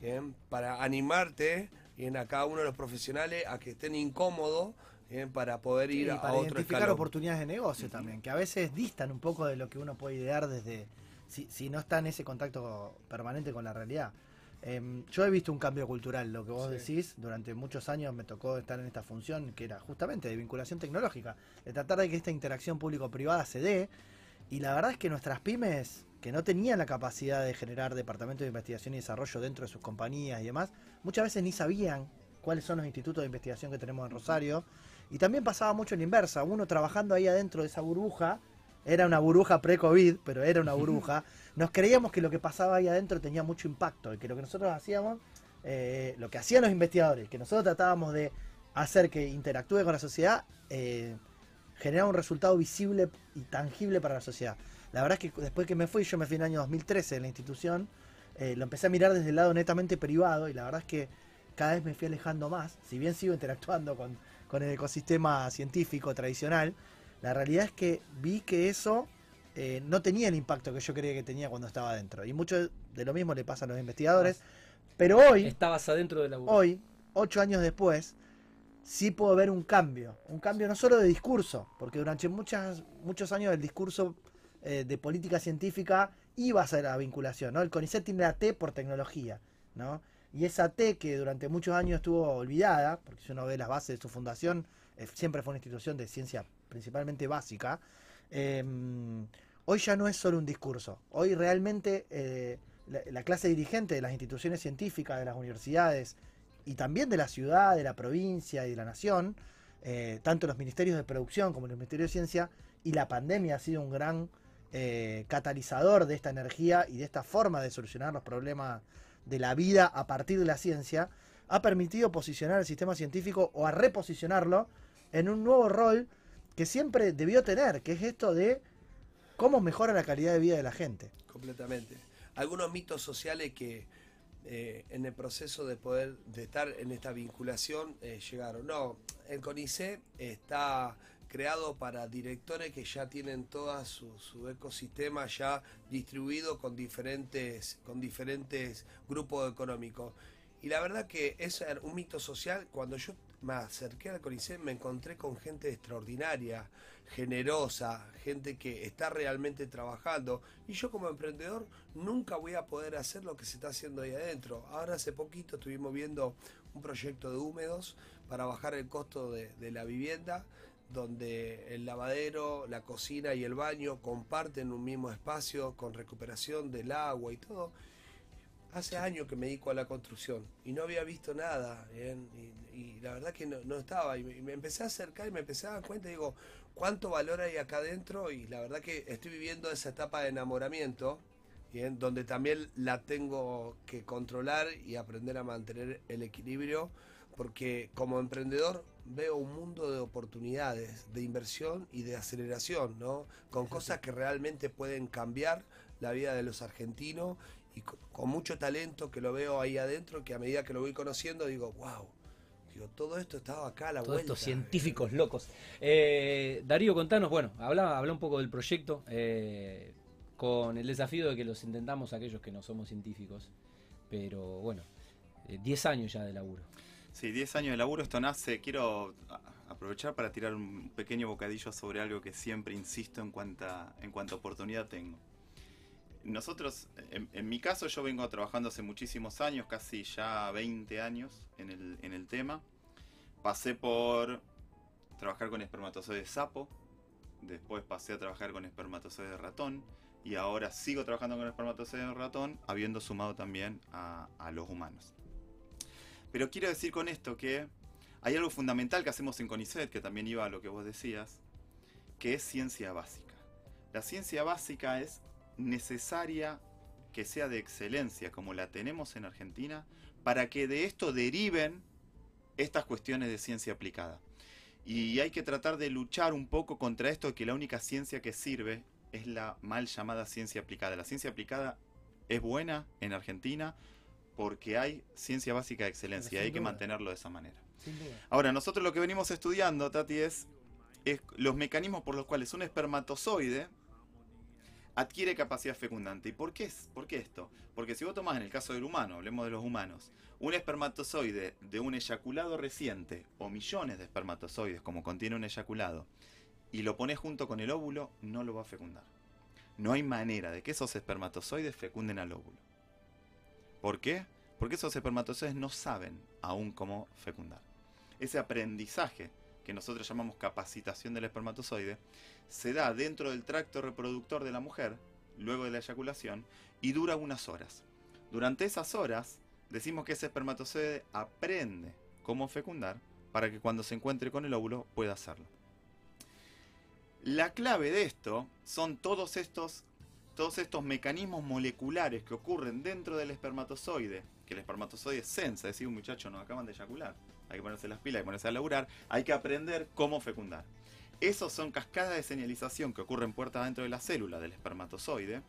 Bien, para animarte bien, a cada uno de los profesionales a que estén incómodos bien, para poder ir Y a, a para otro identificar escalón. oportunidades de negocio también, que a veces distan un poco de lo que uno puede idear desde, si, si no está en ese contacto permanente con la realidad. Em, yo he visto un cambio cultural, lo que vos Sí. decís, durante muchos años me tocó estar en esta función que era justamente de vinculación tecnológica, de tratar de que esta interacción público-privada se dé, y la verdad es que nuestras pymes, que no tenían la capacidad de generar departamentos de investigación y desarrollo dentro de sus compañías y demás, muchas veces ni sabían cuáles son los institutos de investigación que tenemos en Rosario, y también pasaba mucho en la inversa, uno trabajando ahí adentro de esa burbuja, era una burbuja pre-COVID, pero era una burbuja, nos creíamos que lo que pasaba ahí adentro tenía mucho impacto, y que lo que nosotros hacíamos, eh, lo que hacían los investigadores, que nosotros tratábamos de hacer que interactúe con la sociedad, eh, generaba un resultado visible y tangible para la sociedad. La verdad es que después que me fui, yo me fui en el año 2013 en la institución, eh, lo empecé a mirar desde el lado netamente privado y la verdad es que cada vez me fui alejando más, si bien sigo interactuando con, con el ecosistema científico tradicional, la realidad es que vi que eso eh, no tenía el impacto que yo creía que tenía cuando estaba adentro. Y mucho de lo mismo le pasa a los investigadores. Pero hoy, Estabas adentro de la burbuja. hoy, ocho años después, sí puedo ver un cambio. Un cambio no solo de discurso, porque durante muchas, muchos años el discurso eh, de política científica iba a ser la vinculación. ¿no? El CONICET tiene la T por tecnología. ¿no? Y esa T que durante muchos años estuvo olvidada, porque si uno ve las bases de su fundación, eh, siempre fue una institución de ciencia principalmente básica, eh, hoy ya no es solo un discurso. Hoy realmente eh, la, la clase dirigente de las instituciones científicas, de las universidades y también de la ciudad, de la provincia y de la nación, eh, tanto los ministerios de producción como el Ministerio de Ciencia, y la pandemia ha sido un gran eh, catalizador de esta energía y de esta forma de solucionar los problemas de la vida a partir de la ciencia, ha permitido posicionar al sistema científico o a reposicionarlo en un nuevo rol que siempre debió tener, que es esto de cómo mejora la calidad de vida de la gente. Completamente. Algunos mitos sociales que eh, en el proceso de poder de estar en esta vinculación eh, llegaron. No, el CONICET está creado para directores que ya tienen todo su, su, ecosistema ya distribuido con diferentes, con diferentes grupos económicos. Y la verdad que es un mito social. Cuando yo me acerqué al CONICET me encontré con gente extraordinaria, generosa, gente que está realmente trabajando. Y yo como emprendedor nunca voy a poder hacer lo que se está haciendo ahí adentro. Ahora hace poquito estuvimos viendo un proyecto de húmedos para bajar el costo de, de la vivienda donde el lavadero, la cocina y el baño comparten un mismo espacio con recuperación del agua y todo. Hace años que me dedico a la construcción y no había visto nada. Y, y, la verdad que no, no estaba. Y me, empecé a acercar y me empecé a dar cuenta y digo, ¿cuánto valor hay acá adentro? Y la verdad que estoy viviendo esa etapa de enamoramiento, ¿bien? donde también la tengo que controlar y aprender a mantener el equilibrio. Porque como emprendedor veo un mundo de oportunidades, de inversión y de aceleración, ¿no? Con cosas que realmente pueden cambiar la vida de los argentinos y con, con, mucho talento que lo veo ahí adentro, que a medida que lo voy conociendo digo, wow, digo, todo esto estaba acá a la Todos vuelta. estos científicos locos. Eh, Darío, contanos, bueno, habla, habla un poco del proyecto, eh, con el desafío de que los intentamos aquellos que no somos científicos, pero bueno, 10 eh, años ya de laburo. Sí, 10 años de laburo, esto nace, quiero aprovechar para tirar un pequeño bocadillo sobre algo que siempre insisto en cuanto a, en cuanto a oportunidad tengo nosotros, en, mi caso, yo vengo trabajando hace muchísimos años, casi ya 20 años en el, en el tema. Pasé por trabajar con espermatozoides sapo, después pasé a trabajar con espermatozoides de ratón y ahora sigo trabajando con espermatozoides de ratón, habiendo sumado también a los humanos. Pero quiero decir con esto que hay algo fundamental que hacemos en CONICET, que también iba a lo que vos decías, que es ciencia básica. La ciencia básica es necesaria que sea de excelencia como la tenemos en Argentina para que de esto deriven estas cuestiones de ciencia aplicada. Y hay que tratar de luchar un poco contra esto de que la única ciencia que sirve es la mal llamada ciencia aplicada. La ciencia aplicada es buena en Argentina porque hay ciencia básica de excelencia y hay duda. que mantenerlo de esa manera. Ahora, nosotros lo que venimos estudiando, Tati, es, es los mecanismos por los cuales un espermatozoide adquiere capacidad fecundante. ¿Y por qué, por qué esto? Porque si vos tomás en el caso del humano, hablemos de los humanos, un espermatozoide de un eyaculado reciente o millones de espermatozoides como contiene un eyaculado y lo pones junto con el óvulo, no lo va a fecundar. No hay manera de que esos espermatozoides fecunden al óvulo. ¿Por qué? Porque esos espermatozoides no saben aún cómo fecundar. Ese aprendizaje que nosotros llamamos capacitación del espermatozoide, se da dentro del tracto reproductor de la mujer, luego de la eyaculación, y dura unas horas. Durante esas horas, decimos que ese espermatozoide aprende cómo fecundar para que cuando se encuentre con el óvulo pueda hacerlo. La clave de esto son todos estos, todos estos mecanismos moleculares que ocurren dentro del espermatozoide, que el espermatozoide sensa, decir, un muchacho nos acaban de eyacular, hay que ponerse las pilas, hay ponerse a laburar, hay que aprender cómo fecundar. Esos son cascadas de señalización que ocurren puertas adentro de la célula del espermatozoide,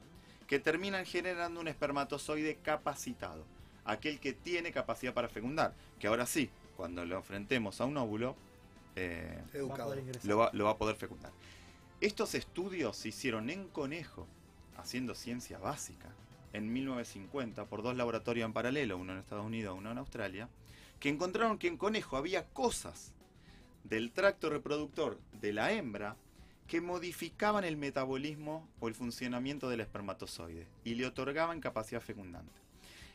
que terminan generando un espermatozoide capacitado, aquel que tiene capacidad para fecundar, que ahora sí, cuando lo enfrentemos a un óvulo, eh, Va lo, va, lo va a poder fecundar. Estos estudios se hicieron en conejo, haciendo ciencia básica, en 1950 por dos laboratorios en paralelo, uno en Estados Unidos, uno en Australia, que encontraron que en conejo había cosas del tracto reproductor de la hembra que modificaban el metabolismo o el funcionamiento del espermatozoide y le otorgaban capacidad fecundante.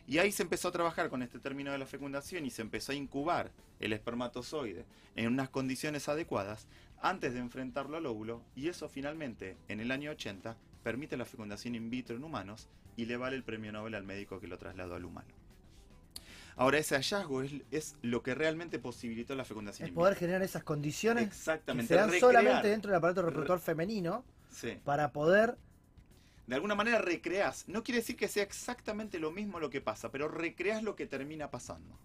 Y ahí se empezó a trabajar con este término de la fecundación y se empezó a incubar el espermatozoide en unas condiciones adecuadas antes de enfrentarlo al óvulo y eso finalmente en el año 80 permite la fecundación in vitro en humanos y le vale el premio Nobel al médico que lo trasladó al humano. Ahora, ese hallazgo es, es lo que realmente posibilitó la fecundación. In poder generar esas condiciones que Exactamente. se dan recrear. solamente dentro del aparato reproductor femenino Sí. para poder De alguna manera recreás. No quiere decir que sea exactamente lo mismo lo que pasa, pero recreás lo que termina pasando.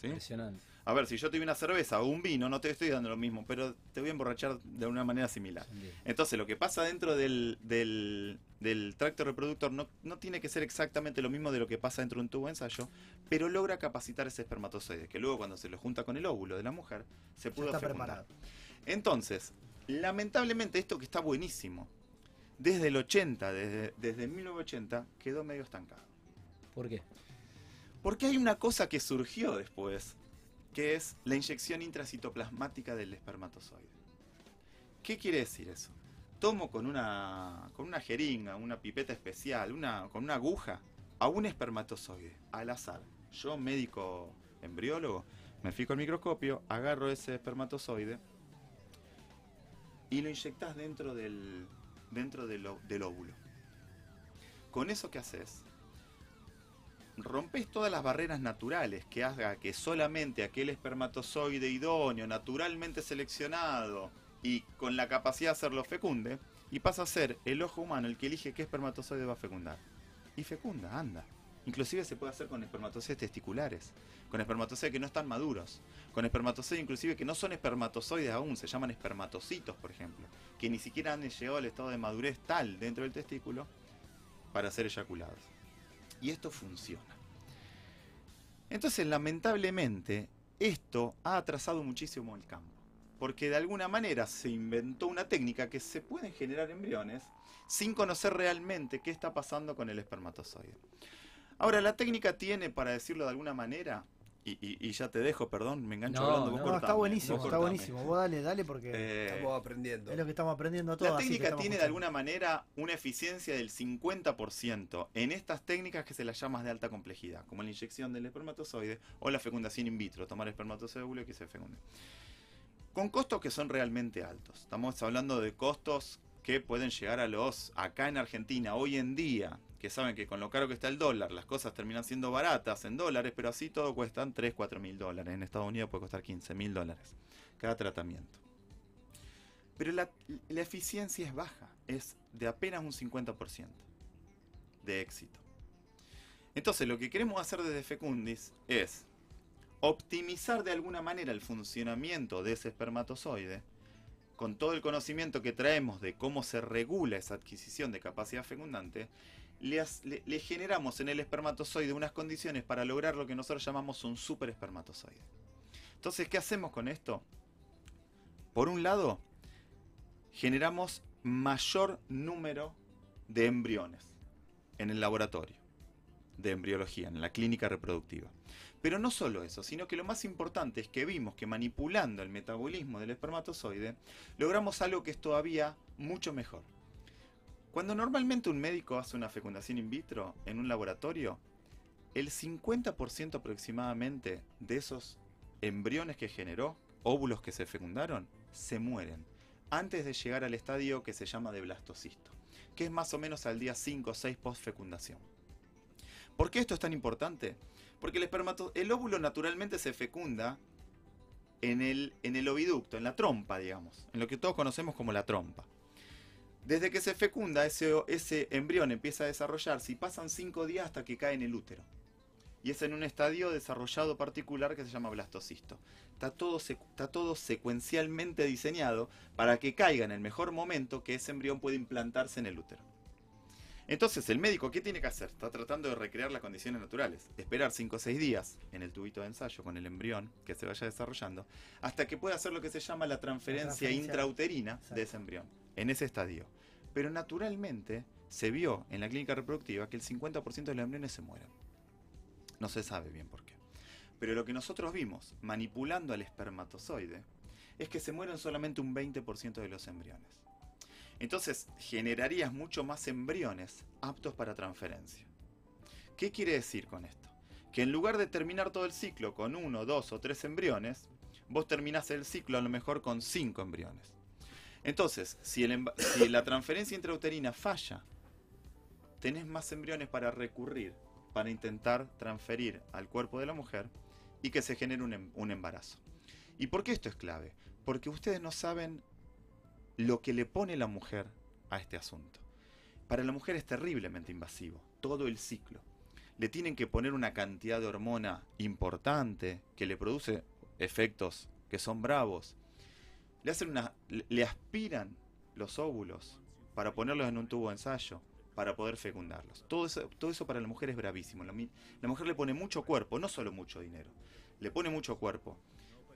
¿Sí? Impresionante. A ver, si yo te doy una cerveza o un vino, no te estoy dando lo mismo, pero te voy a emborrachar de una manera similar. Entonces, lo que pasa dentro del, del, del tracto reproductor no, no tiene que ser exactamente lo mismo de lo que pasa dentro de un tubo de ensayo, pero logra capacitar ese espermatozoide, que luego cuando se lo junta con el óvulo de la mujer, se pudo está fecundar. Entonces, lamentablemente esto que está buenísimo, desde el 80, desde, desde 1980, quedó medio estancado. ¿Por qué? Porque hay una cosa que surgió después, que es la inyección intracitoplasmática del espermatozoide. ¿Qué quiere decir eso? Tomo con una, con una jeringa, una pipeta especial, una, con una aguja, a un espermatozoide, al azar. Yo, médico embriólogo, me fijo el microscopio, agarro ese espermatozoide y lo inyectas dentro del, dentro del, del óvulo. Con eso, ¿qué haces? Rompes todas las barreras naturales que haga que solamente aquel espermatozoide idóneo, naturalmente seleccionado y con la capacidad de hacerlo fecunde, y pasa a ser el ojo humano el que elige qué espermatozoide va a fecundar. Y fecunda, anda. Inclusive se puede hacer con espermatozoides testiculares, con espermatozoides que no están maduros, con espermatozoides inclusive que no son espermatozoides aún, se llaman espermatocitos, por ejemplo, que ni siquiera han llegado al estado de madurez tal dentro del testículo para ser eyaculados. Y esto funciona. Entonces, lamentablemente, esto ha atrasado muchísimo el campo. Porque de alguna manera se inventó una técnica que se pueden generar embriones sin conocer realmente qué está pasando con el espermatozoide. Ahora, la técnica tiene, para decirlo de alguna manera, y, y- y ya te dejo, perdón, me engancho No, hablando, vos no, cortame, está buenísimo, vos está cortame. buenísimo. Vos dale, dale, porque Eh, Estamos aprendiendo. es lo que estamos aprendiendo todos. la técnica tiene de alguna manera una eficiencia del 50% en estas técnicas que se las llamas de alta complejidad, como la inyección del espermatozoide o la fecundación in vitro, tomar espermatozoide que se fecunde. Con costos que son realmente altos. Estamos hablando de costos que pueden llegar a los, acá en Argentina, hoy en día, que saben que con lo caro que está el dólar, las cosas terminan siendo baratas en dólares, pero así todo cuestan 3, 4 mil dólares. En Estados Unidos puede costar 15 mil dólares cada tratamiento. Pero la, la eficiencia es baja, es de apenas un 50% de éxito. Entonces lo que queremos hacer desde Fecundis es optimizar de alguna manera el funcionamiento de ese espermatozoide con todo el conocimiento que traemos de cómo se regula esa adquisición de capacidad fecundante, le, generamos en el espermatozoide unas condiciones para lograr lo que nosotros llamamos un super espermatozoide. Entonces, ¿qué hacemos con esto? Por un lado, generamos mayor número de embriones en el laboratorio de embriología, en la clínica reproductiva. Pero no solo eso, sino que lo más importante es que vimos que manipulando el metabolismo del espermatozoide, logramos algo que es todavía mucho mejor. Cuando normalmente un médico hace una fecundación in vitro en un laboratorio, el 50% aproximadamente de esos embriones que generó, óvulos que se fecundaron, se mueren antes de llegar al estadio que se llama de blastocisto, que es más o menos al día 5 o 6 post fecundación. ¿Por qué esto es tan importante? Porque el, óvulo naturalmente se fecunda en el, en el oviducto, en la trompa, digamos, en lo que todos conocemos como la trompa. Desde que se fecunda, ese, ese embrión empieza a desarrollarse y pasan 5 días hasta que cae en el útero. Y es en un estadio desarrollado particular que se llama blastocisto. Está todo, está todo secuencialmente diseñado para que caiga en el mejor momento que ese embrión puede implantarse en el útero. Entonces, el médico, ¿qué tiene que hacer? Está tratando de recrear las condiciones naturales. Esperar 5 o 6 días en el tubito de ensayo con el embrión que se vaya desarrollando, hasta que pueda hacer lo que se llama la transferencia, transferencia. intrauterina Exacto. de ese embrión, en ese estadio. Pero naturalmente se vio en la clínica reproductiva que el 50% de los embriones se mueren. No se sabe bien por qué. Pero lo que nosotros vimos manipulando al espermatozoide es que se mueren solamente un 20% de los embriones. Entonces generarías mucho más embriones aptos para transferencia. ¿Qué quiere decir con esto? Que en lugar de terminar todo el ciclo con uno, dos o tres embriones, vos terminás el ciclo a lo mejor con cinco embriones. Entonces, si, la transferencia intrauterina falla, tenés más embriones para recurrir para intentar transferir al cuerpo de la mujer y que se genere un, em- un embarazo. ¿Y por qué esto es clave? Porque ustedes no saben lo que le pone la mujer a este asunto. Para la mujer es terriblemente invasivo, todo el ciclo. Le tienen que poner una cantidad de hormona importante que le produce efectos que son bravos. Le hacen una le- aspiran los óvulos para ponerlos en un tubo de ensayo para poder fecundarlos. Todo eso, todo eso para la mujer es bravísimo. La, mujer le pone mucho cuerpo, no solo mucho dinero, le pone mucho cuerpo.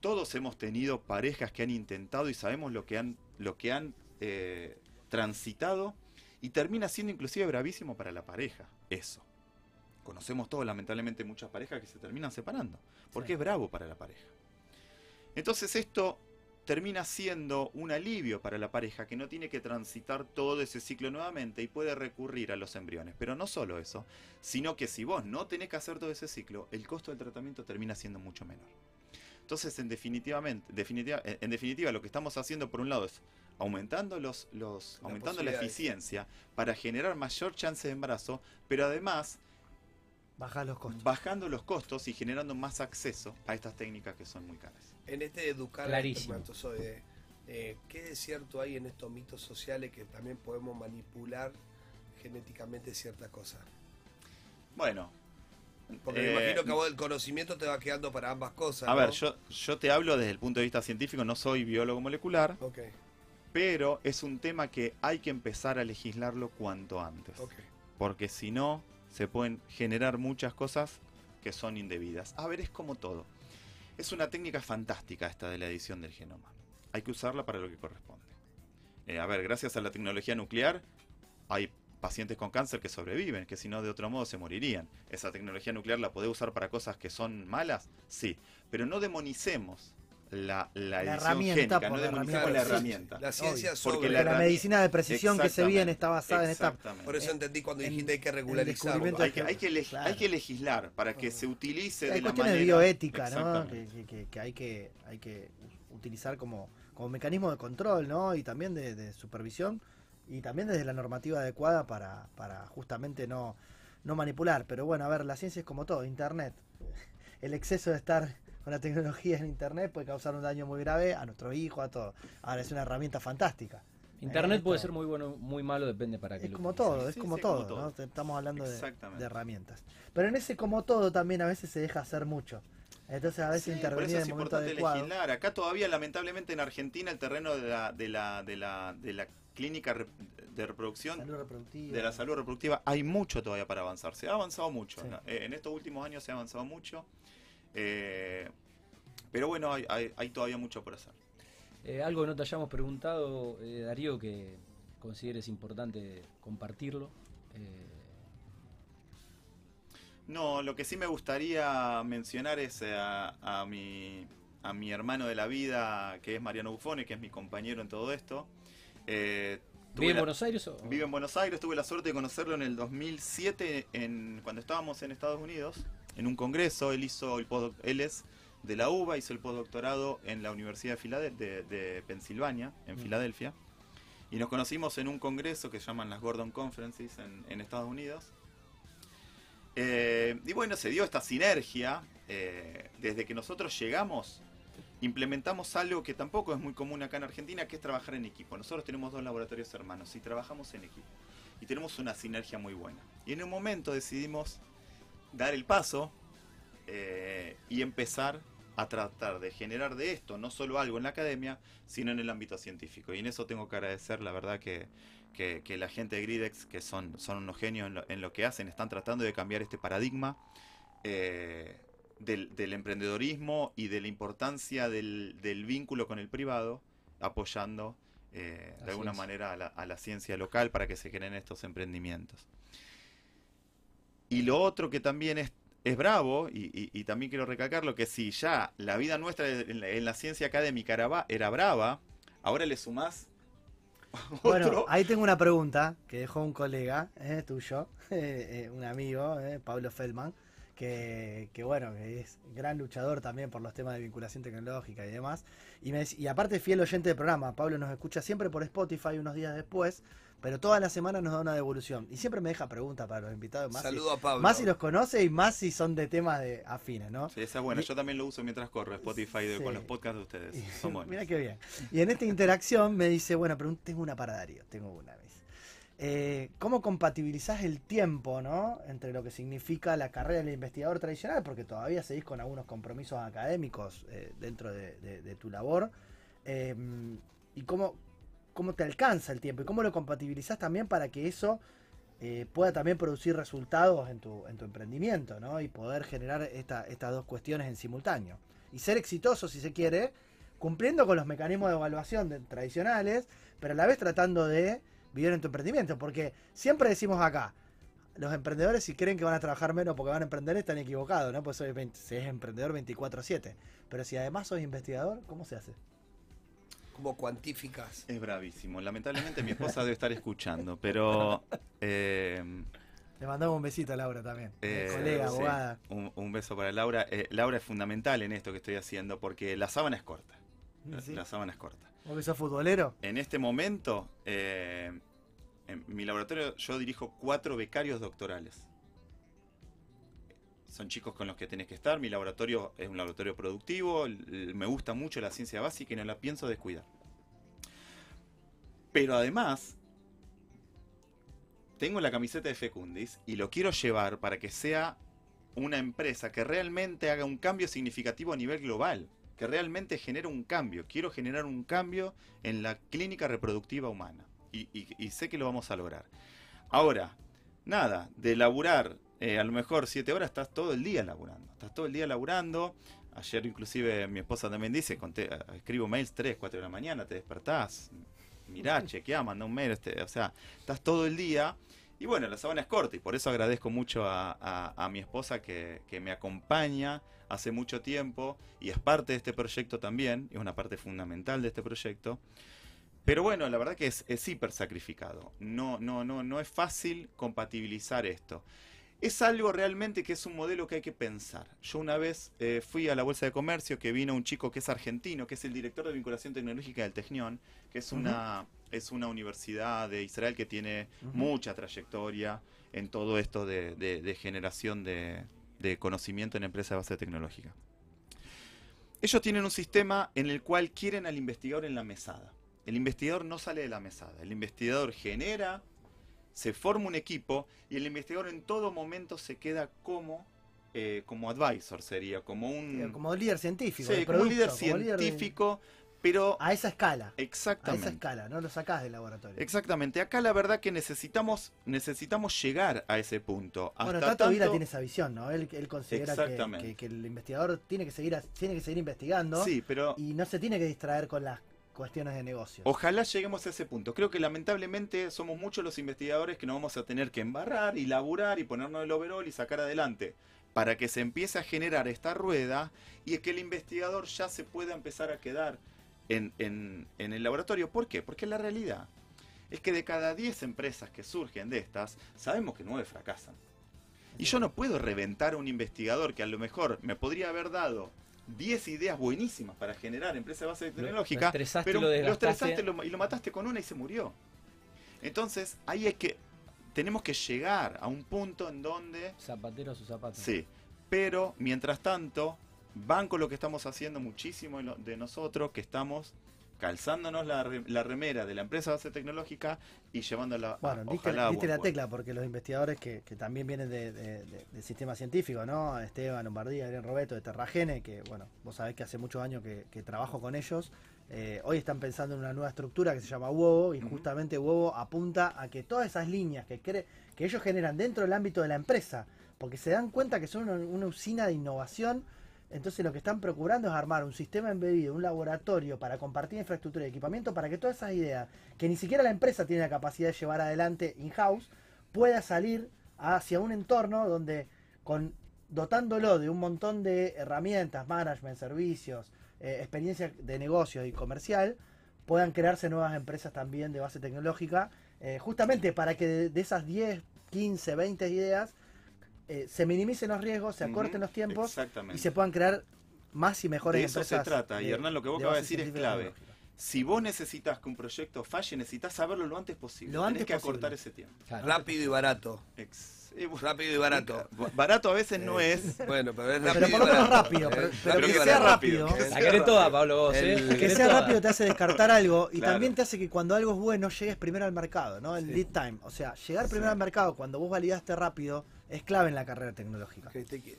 Todos hemos tenido parejas que han intentado y sabemos lo que han, lo que han eh, transitado y termina siendo inclusive bravísimo para la pareja. Eso. Conocemos todos, lamentablemente, muchas parejas que se terminan separando. Porque Sí. es bravo para la pareja. Entonces esto termina siendo un alivio para la pareja que no tiene que transitar todo ese ciclo nuevamente y puede recurrir a los embriones. Pero no solo eso, sino que si vos no tenés que hacer todo ese ciclo, el costo del tratamiento termina siendo mucho menor. Entonces, en, definitivamente, definitiva, en definitiva, lo que estamos haciendo por un lado es aumentando, los, los, aumentando la eficiencia para generar mayor chance de embarazo, pero además Bajar los costos. bajando los costos y generando más acceso a estas técnicas que son muy caras. En este educar al Clarísimo. espermatozoide, eh, ¿qué de cierto hay en estos mitos sociales que también podemos manipular genéticamente ciertas cosas? Bueno, Porque me eh, imagino que a vos el conocimiento te va quedando para ambas cosas. A ¿no? ver, yo, yo te hablo desde el punto de vista científico, no soy biólogo molecular, Ok, pero es un tema que hay que empezar a legislarlo cuanto antes. ok. Porque si no, se pueden generar muchas cosas que son indebidas. A ver, es como todo. Es una técnica fantástica esta de la edición del genoma. Hay que usarla para lo que corresponde. Eh, a ver, gracias a la tecnología nuclear, hay pacientes con cáncer que sobreviven, que si no de otro modo se morirían. ¿Esa tecnología nuclear la puede usar para cosas que son malas? Sí, pero no demonicemos la, la, herramienta génica, por no la herramienta. La ciencia Obvio. sobre... Porque la medicina de precisión que se viene está basada en esta. Por eso entendí cuando en- dijiste hay que descubrimiento Hay que, hay, que Claro. hay que legislar para que se utilice Hay de la cuestiones de manera... bioética, ¿no? Que, que- que- que hay que hay que utilizar como, como mecanismo de control, ¿no? Y también de, de supervisión y también desde la normativa adecuada para, para justamente no, no manipular. Pero bueno, a ver, la ciencia es como todo, Internet. El exceso de estar con la tecnología en Internet puede causar un daño muy grave a nuestros hijos, a todo. Ahora es una herramienta fantástica. Internet Eh, puede ser muy bueno, muy malo, depende para qué Es como todo, es Sí, como sí, como todo, todo. Estamos hablando de, herramientas. Pero en ese como todo también a veces se deja hacer mucho. Entonces a veces Sí, por intervenir en es el momento importante adecuado. legislar. Acá todavía, lamentablemente, en Argentina, el terreno de la, de la, de la, de la clínica de reproducción, de la salud reproductiva, hay mucho todavía para avanzar. Se ha avanzado mucho. Sí. ¿no? Eh, en estos últimos años se ha avanzado mucho. Eh, pero bueno, hay, hay, hay todavía mucho por hacer. Eh, algo que no te hayamos preguntado, eh, Darío, que consideres importante compartirlo. No, lo que sí me gustaría mencionar es a, a mi, a mi hermano de la vida, que es Mariano Buffone, que es mi compañero en todo esto. ¿Vive en la- Buenos Aires o...? Vive en Buenos Aires, tuve la suerte de conocerlo en el 2007, en, cuando estábamos en Estados Unidos, en un congreso. Él hizo el él es de la UBA, hizo el postdoctorado en la Universidad de, de, de Pensilvania, en Mm. Filadelfia. Y nos conocimos en un congreso que se llaman las Gordon Conferences en, en Estados Unidos. Eh, y bueno, se dio esta sinergia. eh, desde que nosotros llegamos, implementamos algo que tampoco es muy común acá en Argentina, que es trabajar en equipo. Nosotros tenemos dos laboratorios hermanos y trabajamos en equipo. Y tenemos una sinergia muy buena. Y en un momento decidimos dar el paso eh, y empezar a tratar de generar de esto no solo algo en la academia, sino en el ámbito científico. Y en eso tengo que agradecer, la verdad, que, que- que la gente de Gridex, que son, son unos genios en lo, en lo que hacen, están tratando de cambiar este paradigma eh, del, del emprendedorismo y de la importancia del, del vínculo con el privado, apoyando eh, de alguna manera a la, a la ciencia local para que se generen estos emprendimientos. Y lo otro que también es, es bravo, y, y- y también quiero recalcarlo, que si ya la vida nuestra en la, en la ciencia académica era, brava, ahora le sumás Bueno, ahí tengo una pregunta que dejó un colega eh, tuyo, eh, eh, un amigo, eh, Pablo Feldman, que, que bueno, que es gran luchador también por los temas de vinculación tecnológica y demás. Y, me, y aparte fiel oyente del programa, Pablo nos escucha siempre por Spotify unos días después, pero todas las semanas nos da una devolución. Y siempre me deja preguntas para los invitados. Más Saludo a Pablo. más si los conoce y más si son de temas de afines, ¿no? Sí, esa es buena. Y- Yo también lo uso mientras corro Spotify de- Sí. con los podcasts de ustedes. Y- Son buenos. Mira qué bien. Y en esta interacción me dice, bueno, pero tengo una para Darío, tengo una vez. Eh, ¿Cómo compatibilizás el tiempo, ¿no? Entre lo que significa la carrera del investigador tradicional, porque todavía seguís con algunos compromisos académicos eh, dentro de, de- de tu labor, eh, y cómo, cómo te alcanza el tiempo y cómo lo compatibilizás también para que eso eh, pueda también producir resultados en tu, en tu emprendimiento, ¿no? Y poder generar esta- estas dos cuestiones en simultáneo. Y ser exitoso, si se quiere, cumpliendo con los mecanismos de evaluación tradicionales, pero a la vez tratando de vivir en tu emprendimiento. Porque siempre decimos acá, los emprendedores si creen que van a trabajar menos porque van a emprender están equivocados, ¿no? Pues soy 20 si es emprendedor 24/7. Pero si además sos investigador, ¿cómo se hace? ¿Cómo cuantificas? Es bravísimo. Lamentablemente mi esposa debe estar escuchando, pero eh, Le mandamos un besito a Laura también. Eh, colega, sí, abogada. un, un beso para Laura. Eh, Laura es fundamental en esto que estoy haciendo porque la sábana es corta. La, Sí. la sábana es corta. ¿Vos que sos futbolero? En este momento, eh, en mi laboratorio yo dirijo cuatro becarios doctorales. Son chicos con los que tenés que estar. Mi laboratorio es un laboratorio productivo. Me gusta mucho la ciencia básica y no la pienso descuidar. Pero además, tengo la camiseta de Fecundis y lo quiero llevar para que sea una empresa que realmente haga un cambio significativo a nivel global, que realmente genere un cambio. Quiero generar un cambio en la clínica reproductiva humana y sé que lo vamos a lograr. Ahora, nada, de laburar eh, a lo mejor siete horas, estás todo el día laburando. Estás todo el día laburando. Ayer inclusive mi esposa también dice, conté- escribo mails 3, 4 de la mañana, te despertás, mirá, chequeá, mandá un mail, este, o sea, estás todo el día. Y bueno, la sábana es corta y por eso agradezco mucho a, a- a mi esposa que, que me acompaña hace mucho tiempo y es parte de este proyecto también, es una parte fundamental de este proyecto. Pero bueno, la verdad que es, es hiper sacrificado. No, no, no, no es fácil compatibilizar esto. Es algo realmente que es un modelo que hay que pensar. Yo una vez eh, fui a la Bolsa de Comercio que vino un chico que es argentino, que es el director de vinculación tecnológica del Tecnión, que es una, es una universidad de Israel que tiene mucha trayectoria en todo esto de, de- de generación de, de conocimiento en empresas de base tecnológica. Ellos tienen un sistema en el cual quieren al investigador en la mesada. El investigador no sale de la mesada. El investigador genera, se forma un equipo y el investigador en todo momento se queda como, eh, como advisor, sería, como un, Eh, Como líder científico. sí, como un líder de- científico, pero A esa escala. A esa exactamente. escala, no lo sacás del laboratorio. Exactamente, acá la verdad que necesitamos necesitamos llegar a ese punto. Bueno, Hasta Tato Vila tanto- tiene esa visión, ¿no? Él, él considera que, Exactamente. que- que el investigador tiene que seguir a- tiene que seguir investigando Sí, pero y no se tiene que distraer con las cuestiones de negocio. Ojalá lleguemos a ese punto. Creo que lamentablemente somos muchos los investigadores que nos vamos a tener que embarrar y laburar y ponernos el overall y sacar adelante para que se empiece a generar esta rueda y que el investigador ya se pueda empezar a quedar en, en- el laboratorio. ¿Por qué? Porque la realidad es que de cada 10 empresas que surgen de estas, sabemos que 9 fracasan. Y yo no puedo reventar a un investigador que a lo mejor me podría haber dado 10 ideas buenísimas para generar empresas de base tecnológica, lo pero lo estresaste lo- y lo mataste con una y se murió. Entonces, ahí es que tenemos que llegar a un punto en donde, Zapatero a su zapato. sí, pero mientras tanto, van con lo que estamos haciendo muchísimo de nosotros, que estamos calzándonos la, la remera de la empresa base tecnológica y llevándola a- diste, ojalá a diste buen la tecla porque los investigadores que, que también vienen de- de- de- del sistema científico, ¿no? Esteban Lombardía, Adrián Roberto de Terragene, que bueno, vos sabés que hace muchos años que, que trabajo con ellos. eh, hoy están pensando en una nueva estructura que se llama Huevo y justamente Huevo apunta a que todas esas líneas que, que ellos generan dentro del ámbito de la empresa, porque se dan cuenta que son una, una usina de innovación, entonces lo que están procurando es armar un sistema embebido, un laboratorio para compartir infraestructura y equipamiento para que todas esas ideas que ni siquiera la empresa tiene la capacidad de llevar adelante in-house pueda salir hacia un entorno donde con dotándolo de un montón de herramientas, management, servicios, eh, experiencia de negocio y comercial, puedan crearse nuevas empresas también de base tecnológica, eh, justamente para que de, de esas 10, 15, 20 ideas eh, se minimicen los riesgos, se acorten los tiempos Exactamente. y se puedan crear más y mejores De eso se trata, y Hernán, lo que vos acabas de decir es clave. Si vos necesitas que un proyecto falle, necesitas saberlo lo antes posible. Lo Tenés antes que posible. acortar ese tiempo. Claro. Rápido y barato. Ex- eh, Rápido y barato. Barato a veces no es. Bueno, pero es Pero rápido. por lo menos rápido, pero- Eh, pero que sea rápido. Eh, La querés toda, Pablo, vos, ¿eh? El- La Que querés sea toda. rápido te hace descartar algo y Claro. también te hace que cuando algo es bueno llegues primero al mercado, ¿no? El lead time. O sea, llegar primero Sí. al mercado cuando vos validaste rápido es clave en la carrera tecnológica.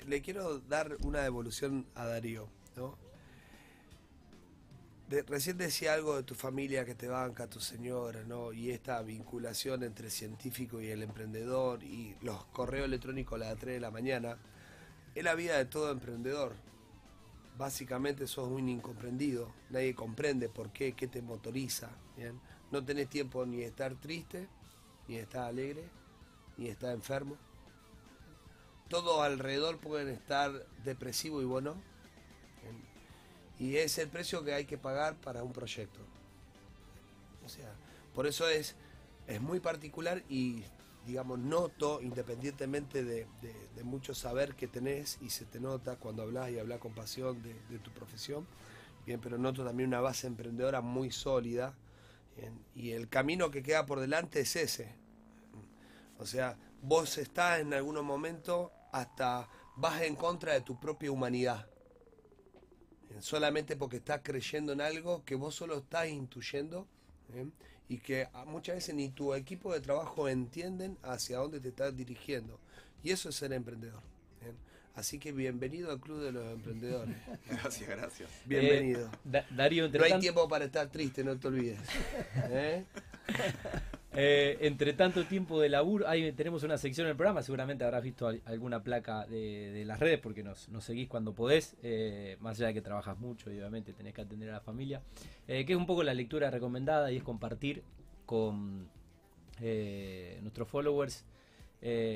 Le quiero dar una devolución a Darío, ¿no? Recién decía algo de tu familia que te banca, tu señora, ¿no? Y esta vinculación entre el científico y el emprendedor y los correos electrónicos a las 3 de la mañana. Es la vida de todo emprendedor. Básicamente sos un incomprendido. Nadie comprende por qué, qué te motoriza. No tenés tiempo ni de estar triste, ni de estar alegre, ni de estar enfermo todo alrededor pueden estar depresivo y bueno. Y es el precio que hay que pagar para un proyecto. O sea, por eso es, es muy particular y, digamos, noto, independientemente de, de- mucho saber que tenés y se te nota cuando hablas y hablas con pasión de, tu profesión, bien, pero noto también una base emprendedora muy sólida. y el camino que queda por delante es ese. O sea, vos estás en algún momento hasta vas en contra de tu propia humanidad. Eh, Solamente porque estás creyendo en algo que vos solo estás intuyendo ¿eh? y que muchas veces ni tu equipo de trabajo entienden hacia dónde te estás dirigiendo. Y eso es ser emprendedor. ¿eh? Así que bienvenido al Club de los Emprendedores. Gracias, gracias. Bienvenido. Eh, Da- Darío, no hay tiempo para estar triste, no te olvides. ¿eh? Entre tanto tiempo de laburo, ahí tenemos una sección en el programa, seguramente habrás visto al- alguna placa de, las redes porque nos, seguís cuando podés, eh, más allá de que trabajas mucho y obviamente tenés que atender a la familia, eh, que es un poco la lectura recomendada y es compartir con nuestros followers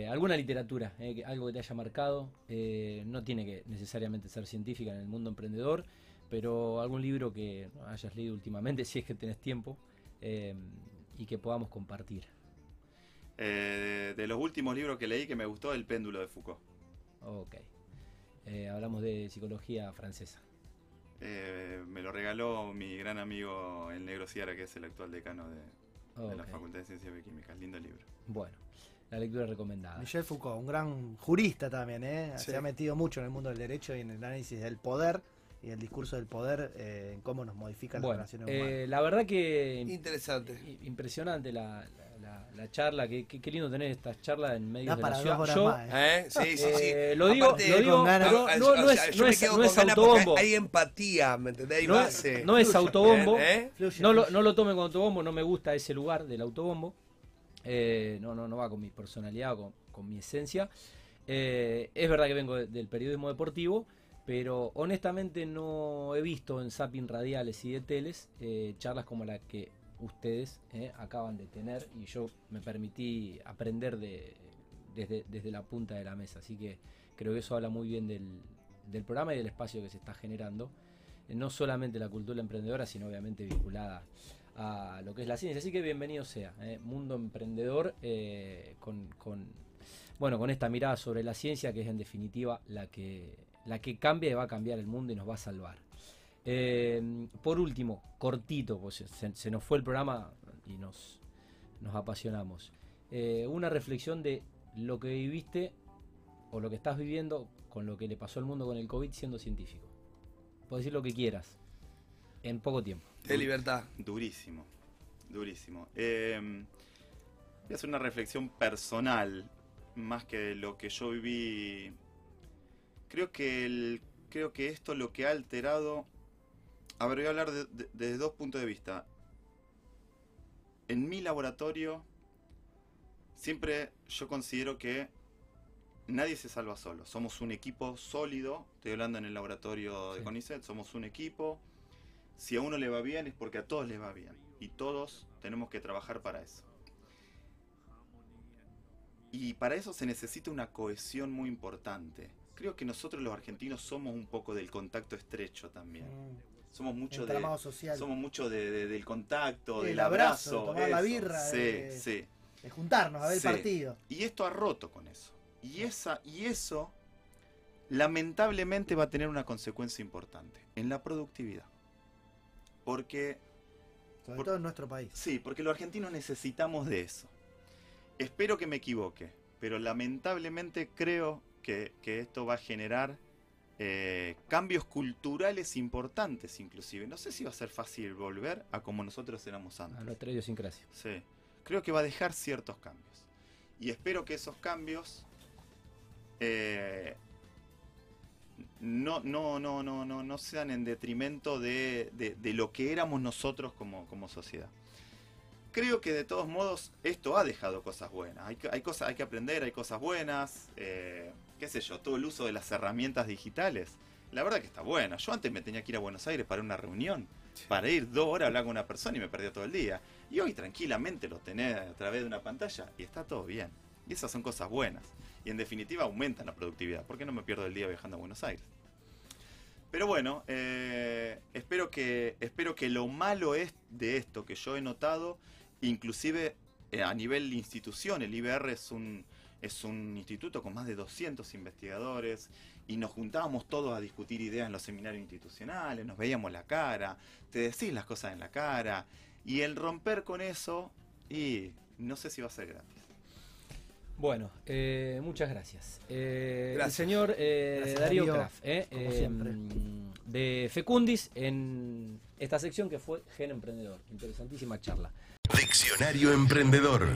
alguna literatura, algo que te haya marcado, no tiene que necesariamente ser científica en el mundo emprendedor, pero algún libro que hayas leído últimamente, si es que tenés tiempo. Y que podamos compartir. Eh, de, de los últimos libros que leí que me gustó, El péndulo de Foucault. Ok. Eh, hablamos de psicología francesa. Eh, me lo regaló mi gran amigo el Negro Ciara, que es el actual decano de, de la. Facultad de Ciencias Bioquímicas. Lindo libro. Bueno, la lectura recomendada. Michel Foucault, un gran jurista también, ¿eh? Sí. se ha metido mucho en el mundo del derecho y en el análisis del poder y el discurso del poder, eh, en cómo nos modifican las Bueno, relaciones humanas. eh, la verdad que Interesante. i- impresionante la, la- la- la charla. Qué, qué- qué lindo tener estas charlas en medio de para la dos ciudad. horas Yo, más, ¿eh? ¿Eh? Sí, sí, sí. eh, lo digo, Aparte, lo digo, con pero no, es, no es, no con es autobombo. Hay empatía, ¿me entendés? Hay No, base. no es autobombo. ¿Eh? No lo, no lo tomen como autobombo, no me gusta ese lugar del autobombo. Eh, no, no, no va con mi personalidad con, con mi esencia. Eh, es verdad que vengo de- del periodismo deportivo, pero honestamente no he visto en Zapping Radiales y de Teles eh, charlas como la que ustedes eh, acaban de tener y yo me permití aprender de, desde, desde la punta de la mesa. Así que creo que eso habla muy bien del, del programa y del espacio que se está generando. Eh, no solamente la cultura emprendedora, sino obviamente vinculada a lo que es la ciencia. Así que bienvenido sea, mundo emprendedor con, con, bueno, con esta mirada sobre la ciencia que es en definitiva la que, la que cambia y va a cambiar el mundo y nos va a salvar. Eh, por último, cortito, pues se, se nos fue el programa y nos, nos apasionamos. Eh, una reflexión de lo que viviste o lo que estás viviendo con lo que le pasó al mundo con el COVID siendo científico. Puedes decir lo que quieras, en poco tiempo. De libertad. Durísimo, durísimo. Eh, voy a hacer una reflexión personal, más que lo que yo viví. Creo que, el- creo que esto lo que ha alterado... A ver, voy a hablar de- de- desde dos puntos de vista. En mi laboratorio, siempre yo considero que nadie se salva solo. Somos un equipo sólido. Estoy hablando en el laboratorio de Sí. CONICET. Somos un equipo. Si a uno le va bien es porque a todos les va bien. Y todos tenemos que trabajar para eso. Y para eso se necesita una cohesión muy importante. Creo que nosotros los argentinos somos un poco del contacto estrecho también. Mm, Somos mucho de, somos mucho de- de- del contacto, El del abrazo, abrazo. de tomar la birra, Sí, de- sí. de juntarnos a ver Sí. el partido. Y esto ha roto con eso. Y, esa, y eso, lamentablemente, va a tener una consecuencia importante en la productividad. Porque Sobre Por- todo en nuestro país. Sí, porque los argentinos necesitamos de eso. Espero que me equivoque, pero lamentablemente creo que, que esto va a generar eh, cambios culturales importantes inclusive. No sé si va a ser fácil volver a como nosotros éramos A antes. nuestra idiosincrasia. Sí, creo que va a dejar ciertos cambios. Y espero que esos cambios eh, no, no, no, no, no, no sean en detrimento de, de- de lo que éramos nosotros como, como sociedad. Creo que de todos modos esto ha dejado cosas buenas. Hay, que- hay, cosas, hay que aprender, hay cosas buenas. eh, qué sé yo, todo el uso de las herramientas digitales. La verdad que está buena. Yo antes me tenía que ir a Buenos Aires para una reunión, para ir dos horas a hablar con una persona y me perdía todo el día. Y hoy tranquilamente lo tenés a través de una pantalla y está todo bien. Y esas son cosas buenas. Y en definitiva aumentan la productividad. ¿Por qué no me pierdo el día viajando a Buenos Aires? Pero bueno, eh, espero, que, espero que lo malo es de esto que yo he notado, inclusive eh, a nivel de institución, el IBR es un, es un instituto con más de 200 investigadores y nos juntábamos todos a discutir ideas en los seminarios institucionales, nos veíamos la cara, te decís las cosas en la cara y el romper con eso, y no sé si va a ser gratis. Bueno, eh, muchas gracias. Eh, El Gracias. señor eh, Gracias, Darío Darío, Kraft, eh, como eh, siempre. de Fecundis, en esta sección que fue Gen Emprendedor. Interesantísima charla. Diccionario Emprendedor.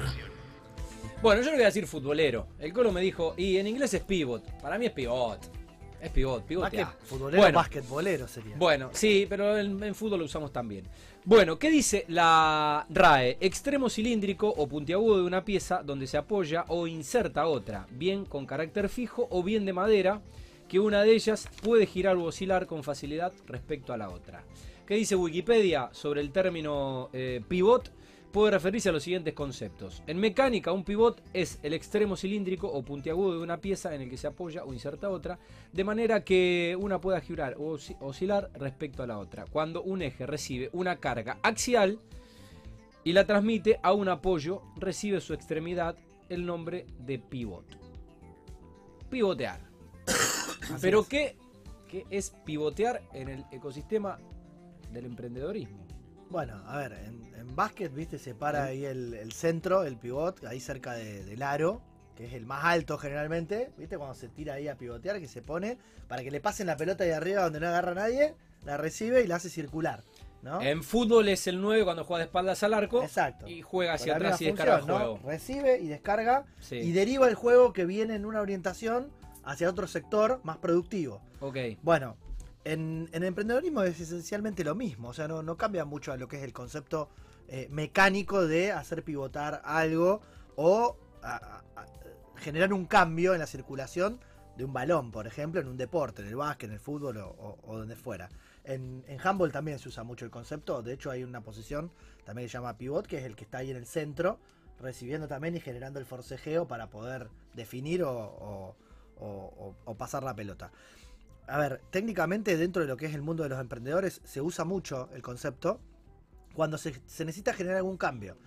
Bueno, yo no voy a decir futbolero. El Colo me dijo, y en inglés es pivot. Para mí es pivot. Es pivot, pivotea. futbolero, Bueno. basquetbolero sería. Bueno, sí, pero en, en fútbol lo usamos también. Bueno, ¿qué dice la RAE? Extremo cilíndrico o puntiagudo de una pieza donde se apoya o inserta otra, bien con carácter fijo o bien de madera, que una de ellas puede girar u oscilar con facilidad respecto a la otra. ¿Qué dice Wikipedia sobre el término eh, pivot? Puede referirse a los siguientes conceptos. En mecánica, un pivot es el extremo cilíndrico o puntiagudo de una pieza en el que se apoya o inserta otra, de manera que una pueda girar o osci- oscilar respecto a la otra. Cuando un eje recibe una carga axial y la transmite a un apoyo, recibe su extremidad el nombre de pivot. Pivotear. Pero ¿qué, ¿qué es pivotear en el ecosistema del emprendedorismo? Bueno, a ver, en, en básquet, viste, se para ahí el, el centro, el pivot, ahí cerca de- del aro, que es el más alto generalmente, viste, cuando se tira ahí a pivotear, que se pone, para que le pasen la pelota de arriba donde no agarra nadie, la recibe y la hace circular, ¿no? En fútbol es el 9 cuando juega de espaldas al arco Exacto. y juega hacia atrás y descarga el juego. Recibe y descarga Sí. y deriva el juego que viene en una orientación hacia otro sector más productivo. Ok. Bueno, en, en emprendedorismo es esencialmente lo mismo, o sea, no, no cambia mucho a lo que es el concepto eh, mecánico de hacer pivotar algo o generar un cambio en la circulación de un balón, por ejemplo, en un deporte, en el básquet, en el fútbol o, o- donde fuera. En, en handball también se usa mucho el concepto, de hecho hay una posición también que se llama pivot, que es el que está ahí en el centro, recibiendo también y generando el forcejeo para poder definir o- o pasar la pelota. A ver, técnicamente dentro de lo que es el mundo de los emprendedores se usa mucho el concepto cuando se, se necesita generar algún cambio.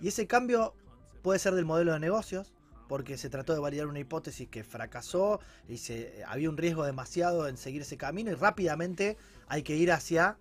Y ese cambio puede ser del modelo de negocios, porque se trató de validar una hipótesis que fracasó y se, había un riesgo demasiado en seguir ese camino y rápidamente hay que ir hacia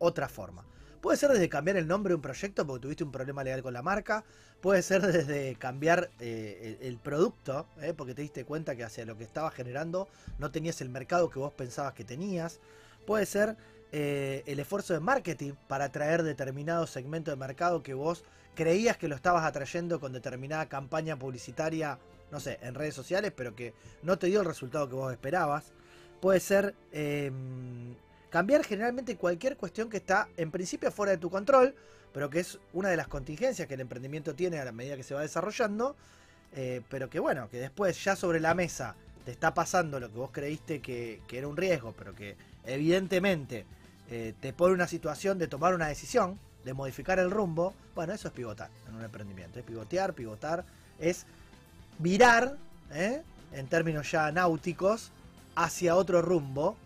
otra forma. Puede ser desde cambiar el nombre de un proyecto porque tuviste un problema legal con la marca. Puede ser desde cambiar eh, el, producto, eh, porque te diste cuenta que hacia lo que estabas generando no tenías el mercado que vos pensabas que tenías. Puede ser eh, el esfuerzo de marketing para atraer determinado segmento de mercado que vos creías que lo estabas atrayendo con determinada campaña publicitaria, no sé, en redes sociales, pero que no te dio el resultado que vos esperabas. Puede ser eh, cambiar generalmente cualquier cuestión que está en principio fuera de tu control, pero que es una de las contingencias que el emprendimiento tiene a la medida que se va desarrollando, eh, pero que bueno, que después ya sobre la mesa te está pasando lo que vos creíste que, que era un riesgo, pero que evidentemente eh, te pone una situación de tomar una decisión, de modificar el rumbo, bueno, eso es pivotar en un emprendimiento, es pivotear, pivotar, es virar, ¿eh? en términos ya náuticos, hacia otro rumbo,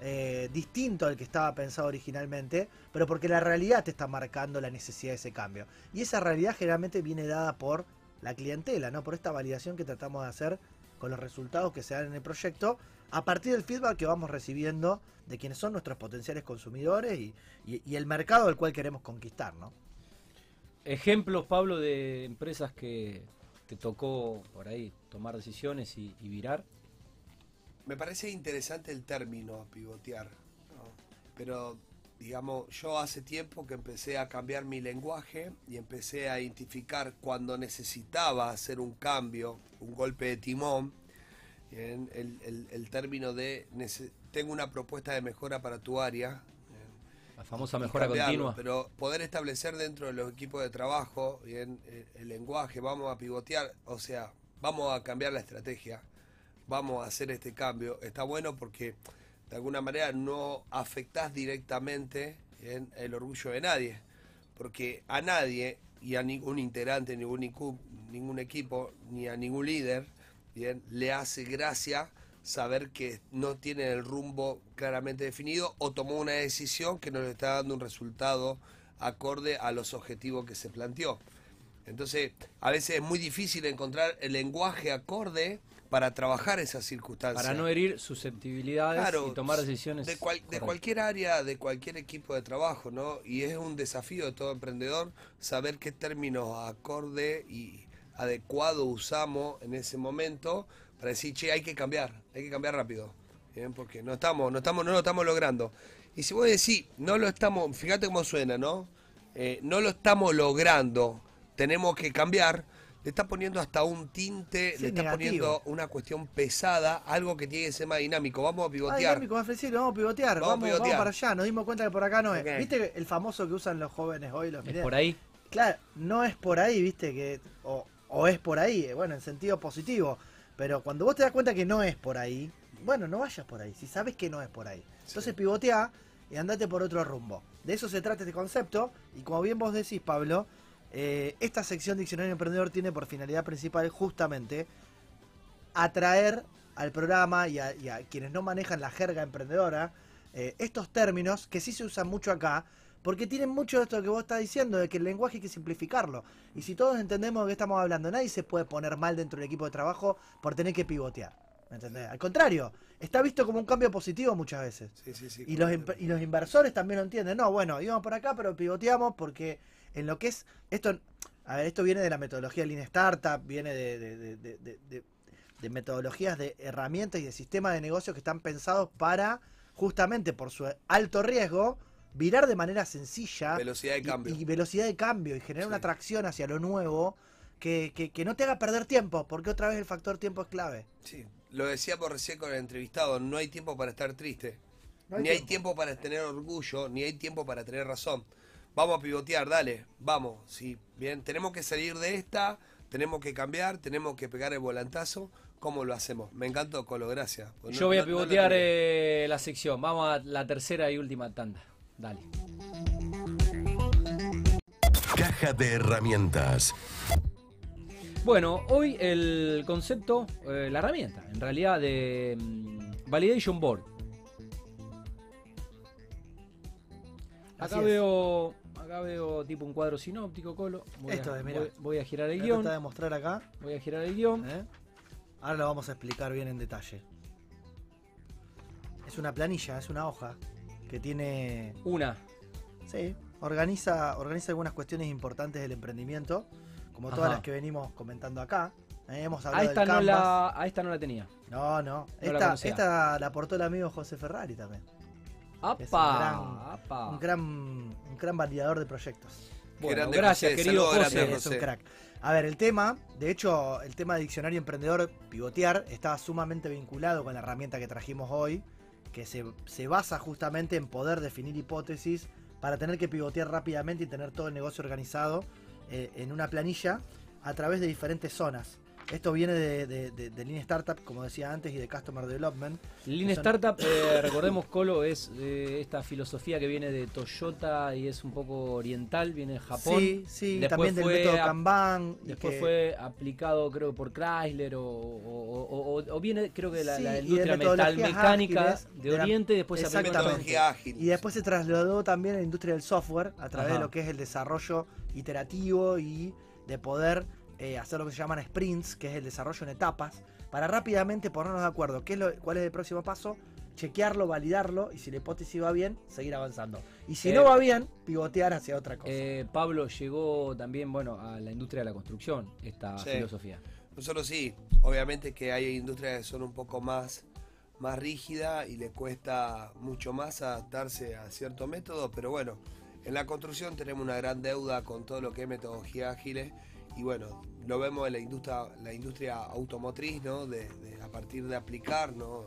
eh, distinto al que estaba pensado originalmente, pero porque la realidad te está marcando la necesidad de ese cambio. Y esa realidad generalmente viene dada por la clientela, ¿no? Por esta validación que tratamos de hacer con los resultados que se dan en el proyecto, a partir del feedback que vamos recibiendo de quienes son nuestros potenciales consumidores y, y- y el mercado al cual queremos conquistar, ¿no? ejemplos, Pablo, de empresas que te tocó por ahí tomar decisiones y, y virar. Me parece interesante el término pivotear, ¿no? pero digamos, yo hace tiempo que empecé a cambiar mi lenguaje y empecé a identificar cuando necesitaba hacer un cambio, un golpe de timón, en el, el- el término de tengo una propuesta de mejora para tu área. La famosa mejora continua. Pero poder establecer dentro de los equipos de trabajo bien, el, el lenguaje, vamos a pivotear, o sea, vamos a cambiar la estrategia, vamos a hacer este cambio. Está bueno porque de alguna manera no afectás directamente bien, el orgullo de nadie, porque a nadie y a ningún integrante, ningún, equipo, ningún equipo, ni a ningún líder, bien, le hace gracia saber que no tiene el rumbo claramente definido o tomó una decisión que no le está dando un resultado acorde a los objetivos que se planteó. Entonces, a veces es muy difícil encontrar el lenguaje acorde para trabajar esas circunstancias. Para no herir susceptibilidades Claro, y tomar decisiones. de, cual- de cualquier área, de cualquier equipo de trabajo, ¿no? Y es un desafío de todo emprendedor saber qué términos acorde y adecuado usamos en ese momento para decir, che, hay que cambiar, hay que cambiar rápido, ¿bien? porque no estamos, no estamos, no lo estamos logrando. Y si vos decís, no lo estamos, fíjate cómo suena, ¿no? Eh, no lo estamos logrando, tenemos que cambiar, le está poniendo hasta un tinte, Sí, le está negativo. poniendo una cuestión pesada, algo que tiene que ser más dinámico. Vamos a Ah, pivotear. dinámico, más flexible, vamos a pivotear, Vamos a vamos, vamos pivotear. para allá, nos dimos cuenta que por acá no es. ¿Viste el famoso que usan los jóvenes hoy, los Es por ahí. Claro, no es por ahí, viste, que o, o es por ahí, eh, bueno, en sentido positivo. Pero cuando vos te das cuenta que no es por ahí, bueno, no vayas por ahí, si sabes que no es por ahí. Entonces pivotea y andate por otro rumbo. De eso se trata este concepto, y como bien vos decís, Pablo, eh, esta sección Diccionario Emprendedor tiene por finalidad principal justamente atraer al programa y a, y a quienes no manejan la jerga emprendedora eh, estos términos que sí se usan mucho acá, porque tienen mucho de esto que vos estás diciendo, de que el lenguaje hay que simplificarlo. Y si todos entendemos de qué estamos hablando, nadie se puede poner mal dentro del equipo de trabajo por tener que pivotear. ¿Me entendés? Al contrario, está visto como un cambio positivo muchas veces. Sí, sí, sí, Y los, y los inversores también lo entienden. No, bueno, íbamos por acá, pero pivoteamos porque en lo que es. Esto, a ver, esto viene de la metodología Lean Startup, viene de- de- de metodologías de herramientas y de sistemas de negocios que están pensados para, justamente por su alto riesgo, virar de manera sencilla Velocidad de y- cambio. Y, velocidad de cambio y generar Sí. una atracción hacia lo nuevo que, que- que no te haga perder tiempo, porque otra vez el factor tiempo es clave. Sí, lo decíamos recién con el entrevistado, no hay tiempo para estar triste. No hay ni hay tiempo. tiempo para tener orgullo, ni hay tiempo para tener razón. Vamos a pivotear, dale, vamos. Sí, bien, tenemos que salir de esta, tenemos que cambiar, tenemos que pegar el volantazo. ¿Cómo lo hacemos? Me encantó, Colo, gracias. Pues no- Yo voy a no- no lo pivotear eh, la sección. Vamos a la tercera y última tanda. Dale. Caja de herramientas. Bueno, hoy el concepto, eh, la herramienta, en realidad, de mm, Validation Board. Acá veo, acá veo tipo un cuadro sinóptico, Colo. Voy, Esto a, es, mirá. voy, voy a girar el guion. de mostrar acá. Voy a girar el guion. ¿eh? Ahora lo vamos a explicar bien en detalle. Es una planilla, es una hoja que tiene. Una. Sí, organiza, organiza algunas cuestiones importantes del emprendimiento, como todas Ajá. las que venimos comentando acá. ¿eh? Hemos A hablado esta, del no la, a esta no la tenía. No, no. No la esta, esta la aportó el amigo José Ferrari también. ¡Apa! Un gran- apa. Un gran, un gran validador de proyectos. Bueno, grande gracias, José, querido José. grande, es un crack. A ver, el tema, de hecho, el tema de diccionario emprendedor pivotear estaba sumamente vinculado con la herramienta que trajimos hoy, que se, se basa justamente en poder definir hipótesis para tener que pivotear rápidamente y tener todo el negocio organizado eh, en una planilla a través de diferentes zonas. Esto viene de, de, de- de Lean Startup, como decía antes, y de Customer Development. Lean son- Startup, eh, recordemos, Colo, es eh, esta filosofía que viene de Toyota y es un poco oriental, viene de Japón. Sí, sí, Después también del fue método a- Kanban. y Después que- fue aplicado, creo, por Chrysler o, o- o- o- o viene, creo que la, Sí, la de industria metodologías metalmecánica ágiles, de de la- Oriente y después se. Y después se trasladó también a la industria del software a través Ajá. de lo que es el desarrollo iterativo y de poder eh, hacer lo que se llaman sprints, que es el desarrollo en etapas, para rápidamente ponernos de acuerdo qué es lo, cuál es el próximo paso, chequearlo, validarlo y si la hipótesis va bien, seguir avanzando. Y si Eh, no va bien, pivotear hacia otra cosa. Eh, Pablo llegó también, bueno, a la industria de la construcción, esta Sí. filosofía. Nosotros sí, obviamente que hay industrias que son un poco más, más rígidas y le cuesta mucho más adaptarse a cierto método, pero bueno, en la construcción tenemos una gran deuda con todo lo que es metodología ágiles y bueno, lo vemos en la industria, la industria automotriz, ¿no? De, de- a partir de aplicar, ¿no?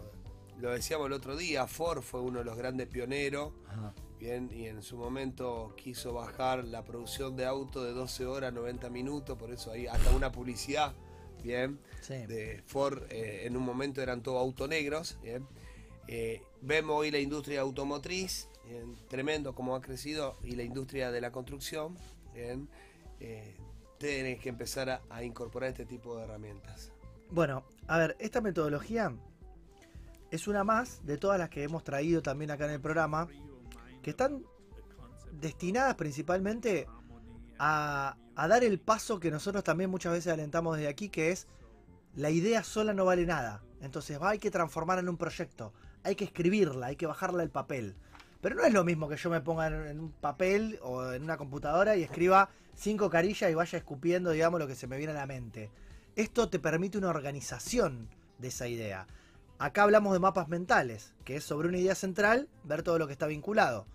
Lo decíamos el otro día, Ford fue uno de los grandes pioneros, Ajá. bien, y en su momento quiso bajar la producción de auto de 12 horas a 90 minutos, por eso hay hasta una publicidad, bien, Sí. de Ford eh, en un momento eran todos autonegros. Bien. Eh, vemos hoy la industria automotriz, bien, tremendo como ha crecido, y la industria de la construcción. Bien. Eh, tienen que empezar a, a incorporar este tipo de herramientas. Bueno, a ver, esta metodología es una más de todas las que hemos traído también acá en el programa, que están destinadas principalmente a, a dar el paso que nosotros también muchas veces alentamos desde aquí, que es la idea sola no vale nada. Entonces va, hay que transformarla en un proyecto, hay que escribirla, hay que bajarla al papel. Pero no es lo mismo que yo me ponga en, un papel o en una computadora y escriba cinco carillas y vaya escupiendo, digamos, lo que se me viene a la mente. Esto te permite una organización de esa idea. Acá hablamos de mapas mentales, que es sobre una idea central, ver todo lo que está vinculado.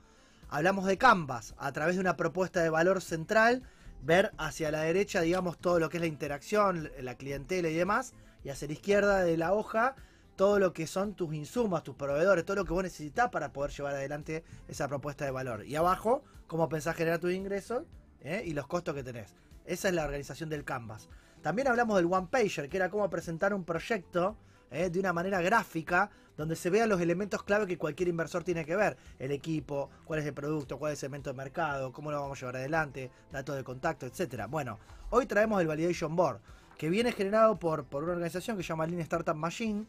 Hablamos de Canvas, a través de una propuesta de valor central, ver hacia la derecha, digamos, todo lo que es la interacción, la clientela y demás, y hacia la izquierda de la hoja, todo lo que son tus insumos, tus proveedores, todo lo que vos necesitas para poder llevar adelante esa propuesta de valor. Y abajo, cómo pensás generar tus ingresos ¿eh? y los costos que tenés. Esa es la organización del Canvas. También hablamos del One Pager, que era cómo presentar un proyecto ¿eh? de una manera gráfica, donde se vean los elementos clave que cualquier inversor tiene que ver. El equipo, cuál es el producto, cuál es el segmento de mercado, cómo lo vamos a llevar adelante, datos de contacto, etcétera. Bueno, hoy traemos el Validation Board, que viene generado por, por una organización que se llama Lean Startup Machine,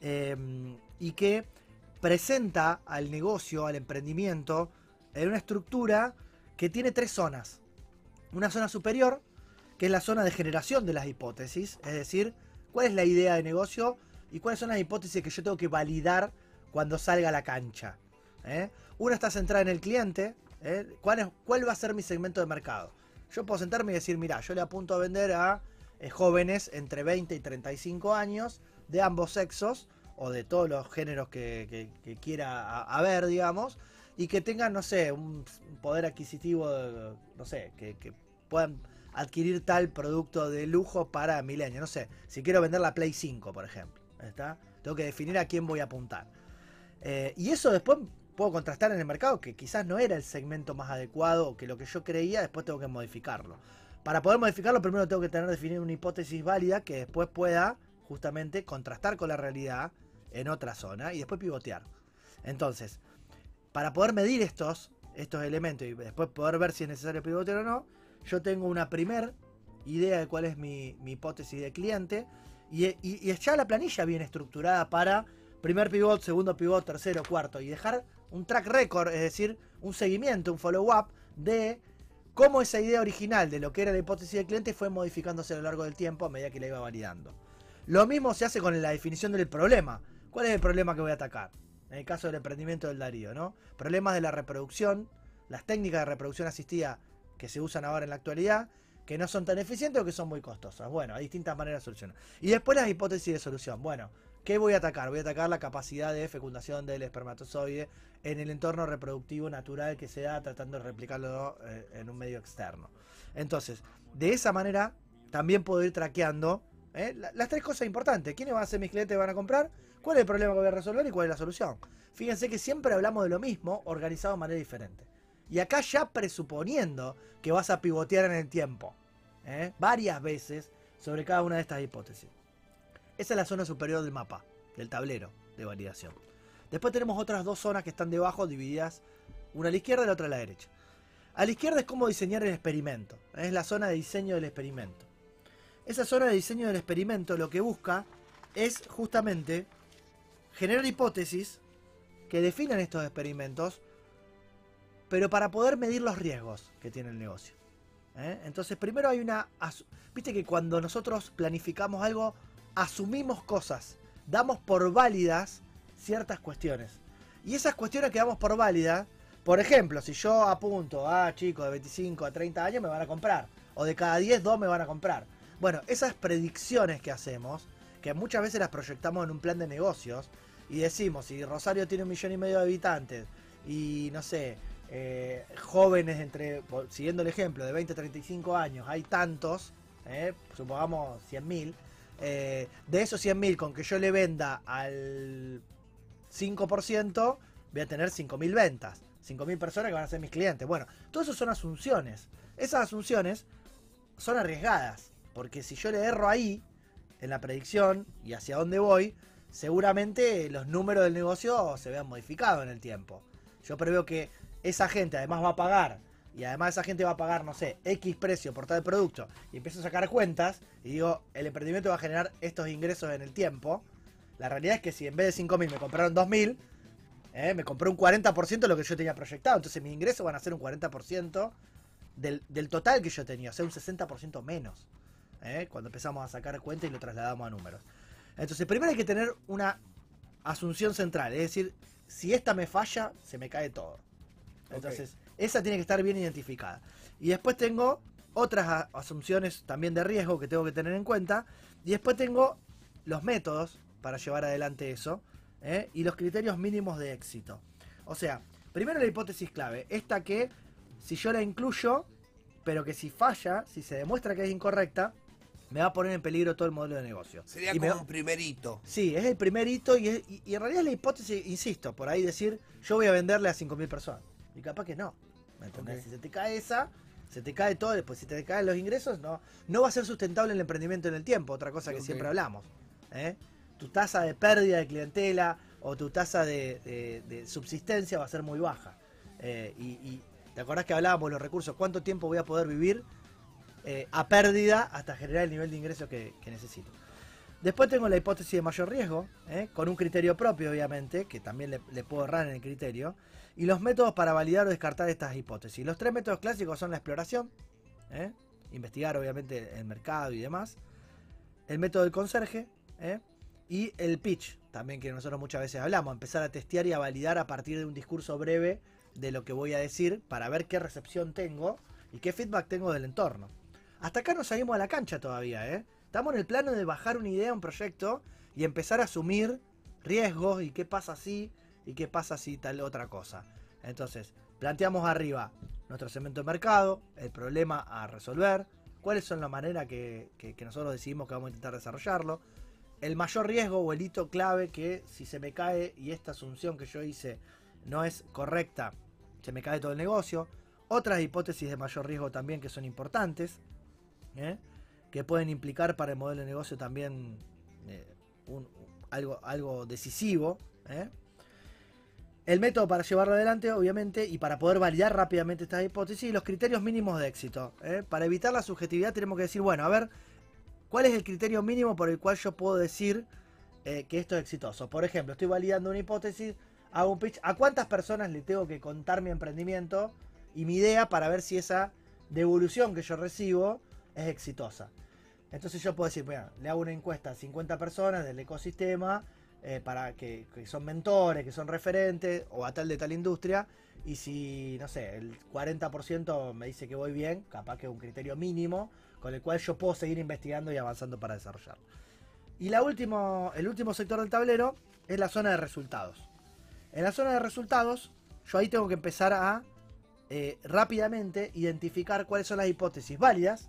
eh, y que presenta al negocio, al emprendimiento, en una estructura que tiene tres zonas. Una zona superior, que es la zona de generación de las hipótesis, es decir, cuál es la idea de negocio y cuáles son las hipótesis que yo tengo que validar cuando salga a la cancha. ¿eh? Una está centrada en el cliente, ¿eh? ¿Cuál, es, ¿cuál va a ser mi segmento de mercado? Yo puedo sentarme y decir, mira, yo le apunto a vender a eh, jóvenes entre 20 y 35 años, de ambos sexos, o de todos los géneros que, quiera haber, digamos, y que tengan, no sé, un poder adquisitivo, no sé, que, puedan adquirir tal producto de lujo para milenios. No sé, si quiero vender la Play 5, por ejemplo. ¿está? Tengo que definir a quién voy a apuntar. Eh, y eso después puedo contrastar en el mercado, que quizás no era el segmento más adecuado que lo que yo creía, después tengo que modificarlo. Para poder modificarlo, primero tengo que tener definida una hipótesis válida que después pueda justamente contrastar con la realidad en otra zona y después pivotear. Entonces, para poder medir estos, estos elementos y después poder ver si es necesario pivotear o no, yo tengo una primer idea de cuál es mi, mi hipótesis de cliente y, y- ya la planilla bien estructurada para primer pivot, segundo pivot, tercero, cuarto y dejar un track record, es decir, un seguimiento, un follow-up de cómo esa idea original de lo que era la hipótesis del cliente fue modificándose a lo largo del tiempo a medida que la iba validando. Lo mismo se hace con la definición del problema. ¿Cuál es el problema que voy a atacar? En el caso del emprendimiento del Darío, ¿no? Problemas de la reproducción, las técnicas de reproducción asistida que se usan ahora en la actualidad, que no son tan eficientes o que son muy costosas. Bueno, hay distintas maneras de solucionar. Y después las hipótesis de solución. Bueno, ¿qué voy a atacar? Voy a atacar la capacidad de fecundación del espermatozoide en el entorno reproductivo natural que se da tratando de replicarlo eh, en un medio externo. Entonces, de esa manera también puedo ir traqueando ¿eh? la- las tres cosas importantes. ¿Quiénes van a ser mis clientes que van a comprar? ¿Cuál es el problema que voy a resolver y cuál es la solución? Fíjense que siempre hablamos de lo mismo, organizado de manera diferente. Y acá ya presuponiendo que vas a pivotear en el tiempo. ¿eh? Varias veces sobre cada una de estas hipótesis. Esa es la zona superior del mapa, del tablero de validación. Después tenemos otras dos zonas que están debajo, divididas, una a la izquierda y la otra a la derecha. A la izquierda es cómo diseñar el experimento. Es la zona de diseño del experimento. Esa zona de diseño del experimento lo que busca es justamente generar hipótesis que definan estos experimentos, pero para poder medir los riesgos que tiene el negocio. ¿eh? Entonces, primero hay una... Viste que cuando nosotros planificamos algo, asumimos cosas, damos por válidas ciertas cuestiones. Y esas cuestiones que damos por válidas, por ejemplo, si yo apunto a chicos de 25 a 30 años, me van a comprar. O de cada 10, 2 me van a comprar. Bueno, esas predicciones que hacemos, que muchas veces las proyectamos en un plan de negocios, y decimos, si Rosario tiene un millón y medio de habitantes, y no sé, eh, jóvenes entre, siguiendo el ejemplo, de 20 a 35 años, hay tantos, eh, supongamos 100.000, eh, de esos 100.000 con que yo le venda al 5%, voy a tener 5.000 ventas. 5.000 personas que van a ser mis clientes. Bueno, todo eso son asunciones. Esas asunciones son arriesgadas. Porque si yo le erro ahí, en la predicción y hacia dónde voy, seguramente los números del negocio se vean modificados en el tiempo. Yo preveo que esa gente además va a pagar, y además esa gente va a pagar, no sé, X precio por tal producto, y empiezo a sacar cuentas, y digo, el emprendimiento va a generar estos ingresos en el tiempo. La realidad es que si en vez de 5.000 me compraron 2.000, eh, me compré un 40% de lo que yo tenía proyectado. Entonces mis ingresos van a ser un 40% del, del total que yo tenía, o sea, un 60% menos. Eh, cuando empezamos a sacar cuenta y lo trasladamos a números. Entonces, primero hay que tener una asunción central, es decir, si esta me falla, se me cae todo. Entonces, esa tiene que estar bien identificada. Y después tengo otras asunciones también de riesgo que tengo que tener en cuenta. Y después tengo los métodos para llevar adelante eso. ¿eh? Y los criterios mínimos de éxito. O sea, primero la hipótesis clave. Esta que, si yo la incluyo, pero que si falla, si se demuestra que es incorrecta, me va a poner en peligro todo el modelo de negocio. Sería Y como va- un primer hito. Sí, es el primer hito y, es- y- y en realidad es la hipótesis, insisto, por ahí decir, yo voy a venderle a 5.000 personas. Y capaz que no. ¿Me entendés? Si se te cae esa, se te cae todo, después si te caen los ingresos, no, no va a ser sustentable el emprendimiento en el tiempo, otra cosa que siempre hablamos. ¿eh? Tu tasa de pérdida de clientela o tu tasa de, de- de subsistencia va a ser muy baja. Eh, y, y te acordás que hablábamos de los recursos, cuánto tiempo voy a poder vivir eh, a pérdida hasta generar el nivel de ingreso que, necesito. Después tengo la hipótesis de mayor riesgo, ¿eh? con un criterio propio, obviamente, que también le, puedo errar en el criterio, y los métodos para validar o descartar estas hipótesis. Los tres métodos clásicos son la exploración, ¿eh? investigar obviamente el mercado y demás, el método del conserje, y el pitch, también que nosotros muchas veces hablamos, empezar a testear y a validar a partir de un discurso breve de lo que voy a decir para ver qué recepción tengo y qué feedback tengo del entorno. Hasta acá no salimos a la cancha todavía, ¿eh? Estamos en el plano de bajar una idea, un proyecto y empezar a asumir riesgos y qué pasa si y qué pasa si tal otra cosa. Entonces, planteamos arriba nuestro segmento de mercado, el problema a resolver, cuáles son las maneras que, que- nosotros decidimos que vamos a intentar desarrollarlo, el mayor riesgo o el hito clave que si se me cae y esta asunción que yo hice no es correcta, se me cae todo el negocio. Otras hipótesis de mayor riesgo también que son importantes, ¿eh? que pueden implicar para el modelo de negocio también eh, algo, algo decisivo. ¿eh? El método para llevarlo adelante, obviamente, y para poder validar rápidamente estas hipótesis y los criterios mínimos de éxito. ¿eh? Para evitar la subjetividad tenemos que decir, bueno, a ver, ¿cuál es el criterio mínimo por el cual yo puedo decir que esto es exitoso? Por ejemplo, estoy validando una hipótesis, hago un pitch, ¿a cuántas personas le tengo que contar mi emprendimiento y mi idea para ver si esa devolución que yo recibo es exitosa? Entonces yo puedo decir, mira, le hago una encuesta a 50 personas del ecosistema eh, para que, son mentores, que son referentes o a tal de tal industria. Y si, no sé, el 40% me dice que voy bien, capaz que es un criterio mínimo con el cual yo puedo seguir investigando y avanzando para desarrollarlo. Y la último, el último sector del tablero es la zona de resultados. En la zona de resultados, yo ahí tengo que empezar a eh, rápidamente identificar cuáles son las hipótesis válidas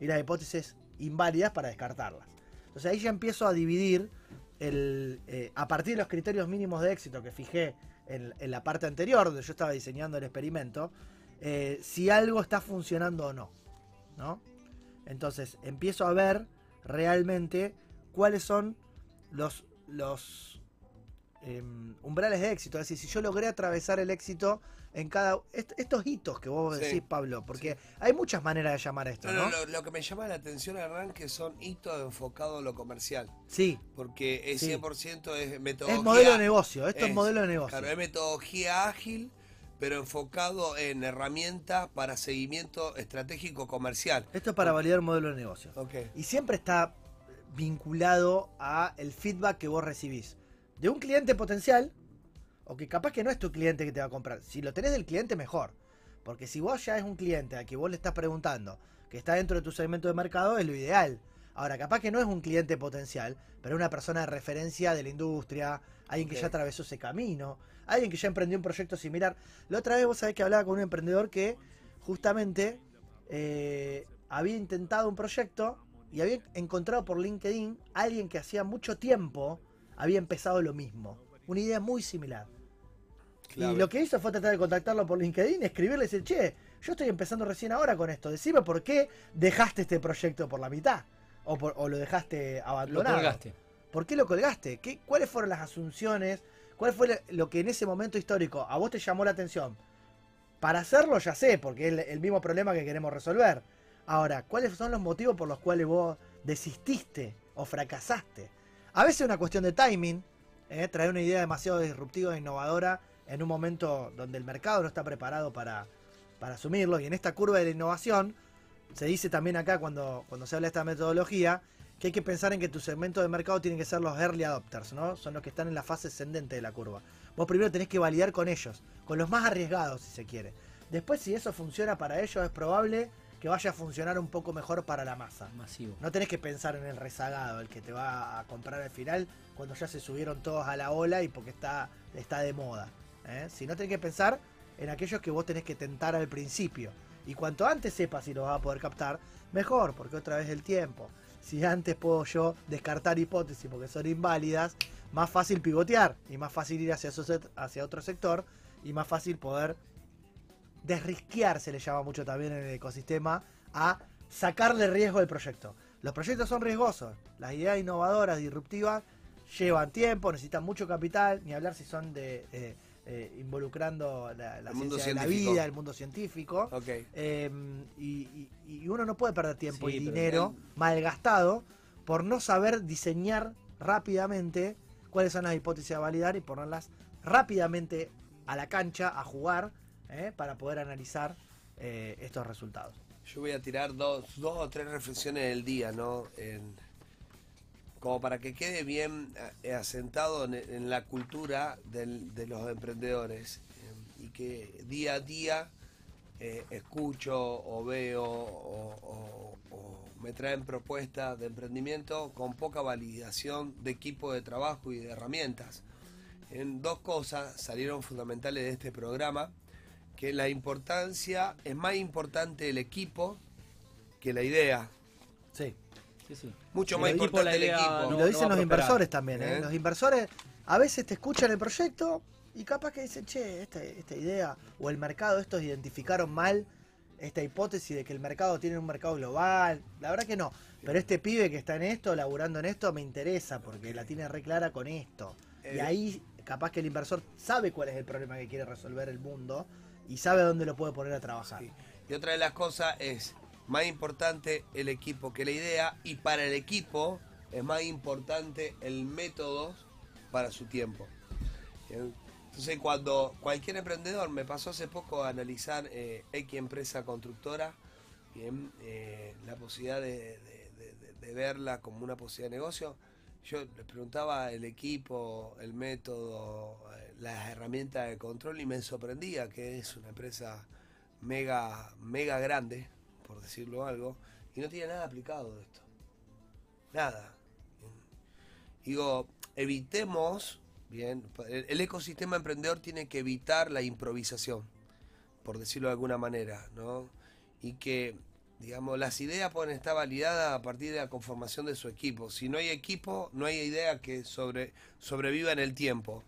y las hipótesis inválidas para descartarlas. Entonces ahí ya empiezo a dividir el, eh, a partir de los criterios mínimos de éxito que fijé en, la parte anterior, donde yo estaba diseñando el experimento, eh, si algo está funcionando o no. ¿no? Entonces empiezo a ver realmente cuáles son los, los em, umbrales de éxito. Es decir, si yo logré atravesar el éxito en cada... est- estos hitos que vos Sí, decís, Pablo, porque hay muchas maneras de llamar a esto, No, ¿no? lo, lo que me llama la atención, Hernán, que son hitos enfocados en lo comercial. Sí, Porque es Sí. 100% es metodología. es modelo de negocio, esto es, es, modelo de negocio. Claro, es metodología ágil, pero enfocado en herramientas para seguimiento estratégico comercial. Esto es para validar un modelo de negocio. Ok. Y siempre está vinculado a el feedback que vos recibís. De un cliente potencial, o que capaz que no es tu cliente que te va a comprar. Si lo tenés del cliente, mejor. Porque si vos ya es un cliente a que vos le estás preguntando, que está dentro de tu segmento de mercado, es lo ideal. Ahora, capaz que no es un cliente potencial, pero es una persona de referencia de la industria, alguien que ya atravesó ese camino, alguien que ya emprendió un proyecto similar. La otra vez vos sabés que hablaba con un emprendedor que justamente eh, había intentado un proyecto y había encontrado por LinkedIn a alguien que hacía mucho tiempo había empezado lo mismo. Una idea muy similar. Clave. Y lo que hizo fue tratar de contactarlo por LinkedIn, escribirle y decir, che, yo estoy empezando recién ahora con esto. Decime por qué dejaste este proyecto por la mitad. O, por- o lo dejaste Lo abandonado. colgaste. ¿Por qué lo colgaste? ¿Qué, ¿Cuáles fueron las asunciones? ¿Cuál fue lo que en ese momento histórico a vos te llamó la atención? Para hacerlo ya sé, porque es el mismo problema que queremos resolver. Ahora, ¿cuáles son los motivos por los cuales vos desististe o fracasaste? A veces es una cuestión de timing, ¿eh? traer una idea demasiado disruptiva e innovadora en un momento donde el mercado no está preparado para, para asumirlo. Y en esta curva de la innovación, se dice también acá cuando, cuando se habla de esta metodología, que hay que pensar en que tu segmento de mercado tiene que ser los early adopters, ¿no? Son los que están en la fase ascendente de la curva. Vos primero tenés que validar con ellos, con los más arriesgados si se quiere. Después si eso funciona para ellos es probable que vaya a funcionar un poco mejor para la masa. Masivo. No tenés que pensar en el rezagado, el que te va a comprar al final cuando ya se subieron todos a la ola y porque está, está de moda. ¿eh? Sino tenés que pensar en aquellos que vos tenés que tentar al principio. Y cuanto antes sepas si los vas a poder captar, mejor, porque otra vez el tiempo. Si antes puedo yo descartar hipótesis porque son inválidas, más fácil pivotear y más fácil ir hacia otro sector y más fácil poder desrisquear, se le llama mucho también en el ecosistema, a sacarle riesgo al proyecto. Los proyectos son riesgosos, las ideas innovadoras, disruptivas, llevan tiempo, necesitan mucho capital, ni hablar si son de eh, eh, involucrando la, la mundo ciencia de la vida, el mundo científico. Eh, y, y- y uno no puede perder tiempo Sí, y dinero malgastado por no saber diseñar rápidamente cuáles son las hipótesis a validar y ponerlas rápidamente a la cancha, a jugar, ¿eh? para poder analizar eh, estos resultados. Yo voy a tirar dos, dos o tres reflexiones del día, ¿no? Como para que quede bien eh, asentado en, la cultura de los emprendedores y que día a día escucho o veo o, o- o me traen propuestas de emprendimiento con poca validación de equipo de trabajo y de herramientas. En dos cosas salieron fundamentales de este programa, que la importancia, es más importante el equipo que la idea. Sí. Sí, sí. Mucho más importante el equipo. y lo dicen los inversores también. ¿eh? ¿Eh? Los inversores a veces te escuchan el proyecto y capaz que dicen, che, esta, esta idea o el mercado, estos identificaron mal esta hipótesis de que el mercado tiene un mercado global. La verdad que no. Pero este pibe que está en esto, laburando en esto, me interesa porque la tiene re clara con esto. Y Eh, ahí capaz que el inversor sabe cuál es el problema que quiere resolver el mundo y sabe dónde lo puede poner a trabajar. Y otra de las cosas es más importante el equipo que la idea y para el equipo es más importante el método para su tiempo. Entonces cuando cualquier emprendedor me pasó hace poco a analizar eh, X empresa constructora, eh, la posibilidad de, de- verla como una posibilidad de negocio, yo les preguntaba el equipo, el método, las herramientas de control y me sorprendía que es una empresa mega, mega grande, por decirlo algo, y no tiene nada aplicado de esto. Nada. Digo, evitemos, bien, el, ecosistema emprendedor tiene que evitar la improvisación, por decirlo de alguna manera, ¿no? Y que, digamos, las ideas pueden estar validadas a partir de la conformación de su equipo. Si no hay equipo, no hay idea que sobre, sobreviva en el tiempo.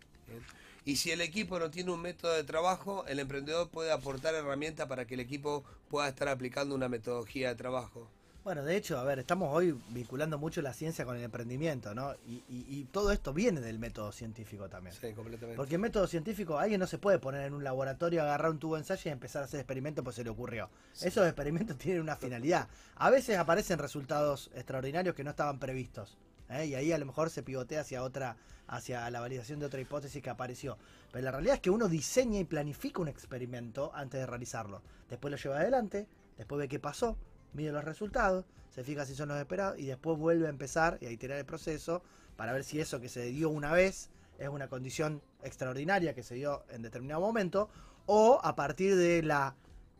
Y si el equipo no tiene un método de trabajo, el emprendedor puede aportar herramientas para que el equipo pueda estar aplicando una metodología de trabajo. Bueno, de hecho, a ver, estamos hoy vinculando mucho la ciencia con el emprendimiento, ¿no? Y, y- y todo esto viene del método científico también. Sí, completamente. Porque en método científico alguien no se puede poner en un laboratorio, agarrar un tubo de ensayo y empezar a hacer experimentos pues se le ocurrió. Esos experimentos tienen una finalidad. A veces aparecen resultados extraordinarios que no estaban previstos. ¿eh? Y ahí a lo mejor se pivotea hacia otra, hacia la validación de otra hipótesis que apareció. Pero la realidad es que uno diseña y planifica un experimento antes de realizarlo. Después lo lleva adelante, después ve qué pasó, mide los resultados, se fija si son los esperados y después vuelve a empezar y a iterar el proceso para ver si eso que se dio una vez es una condición extraordinaria que se dio en determinado momento, o a partir de la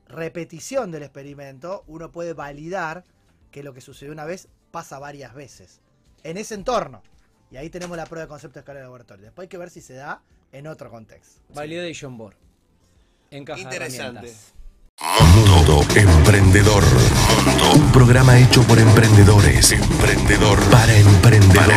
repetición del experimento, uno puede validar que lo que sucedió una vez pasa varias veces en ese entorno. Y ahí tenemos la prueba de concepto de escala de laboratorio. Después hay que ver si se da en otro contexto. Validation Board. En caja de Interesante. Mundo Emprendedor. Un programa hecho por emprendedores. Emprendedor para emprendedores. Para emprendedores.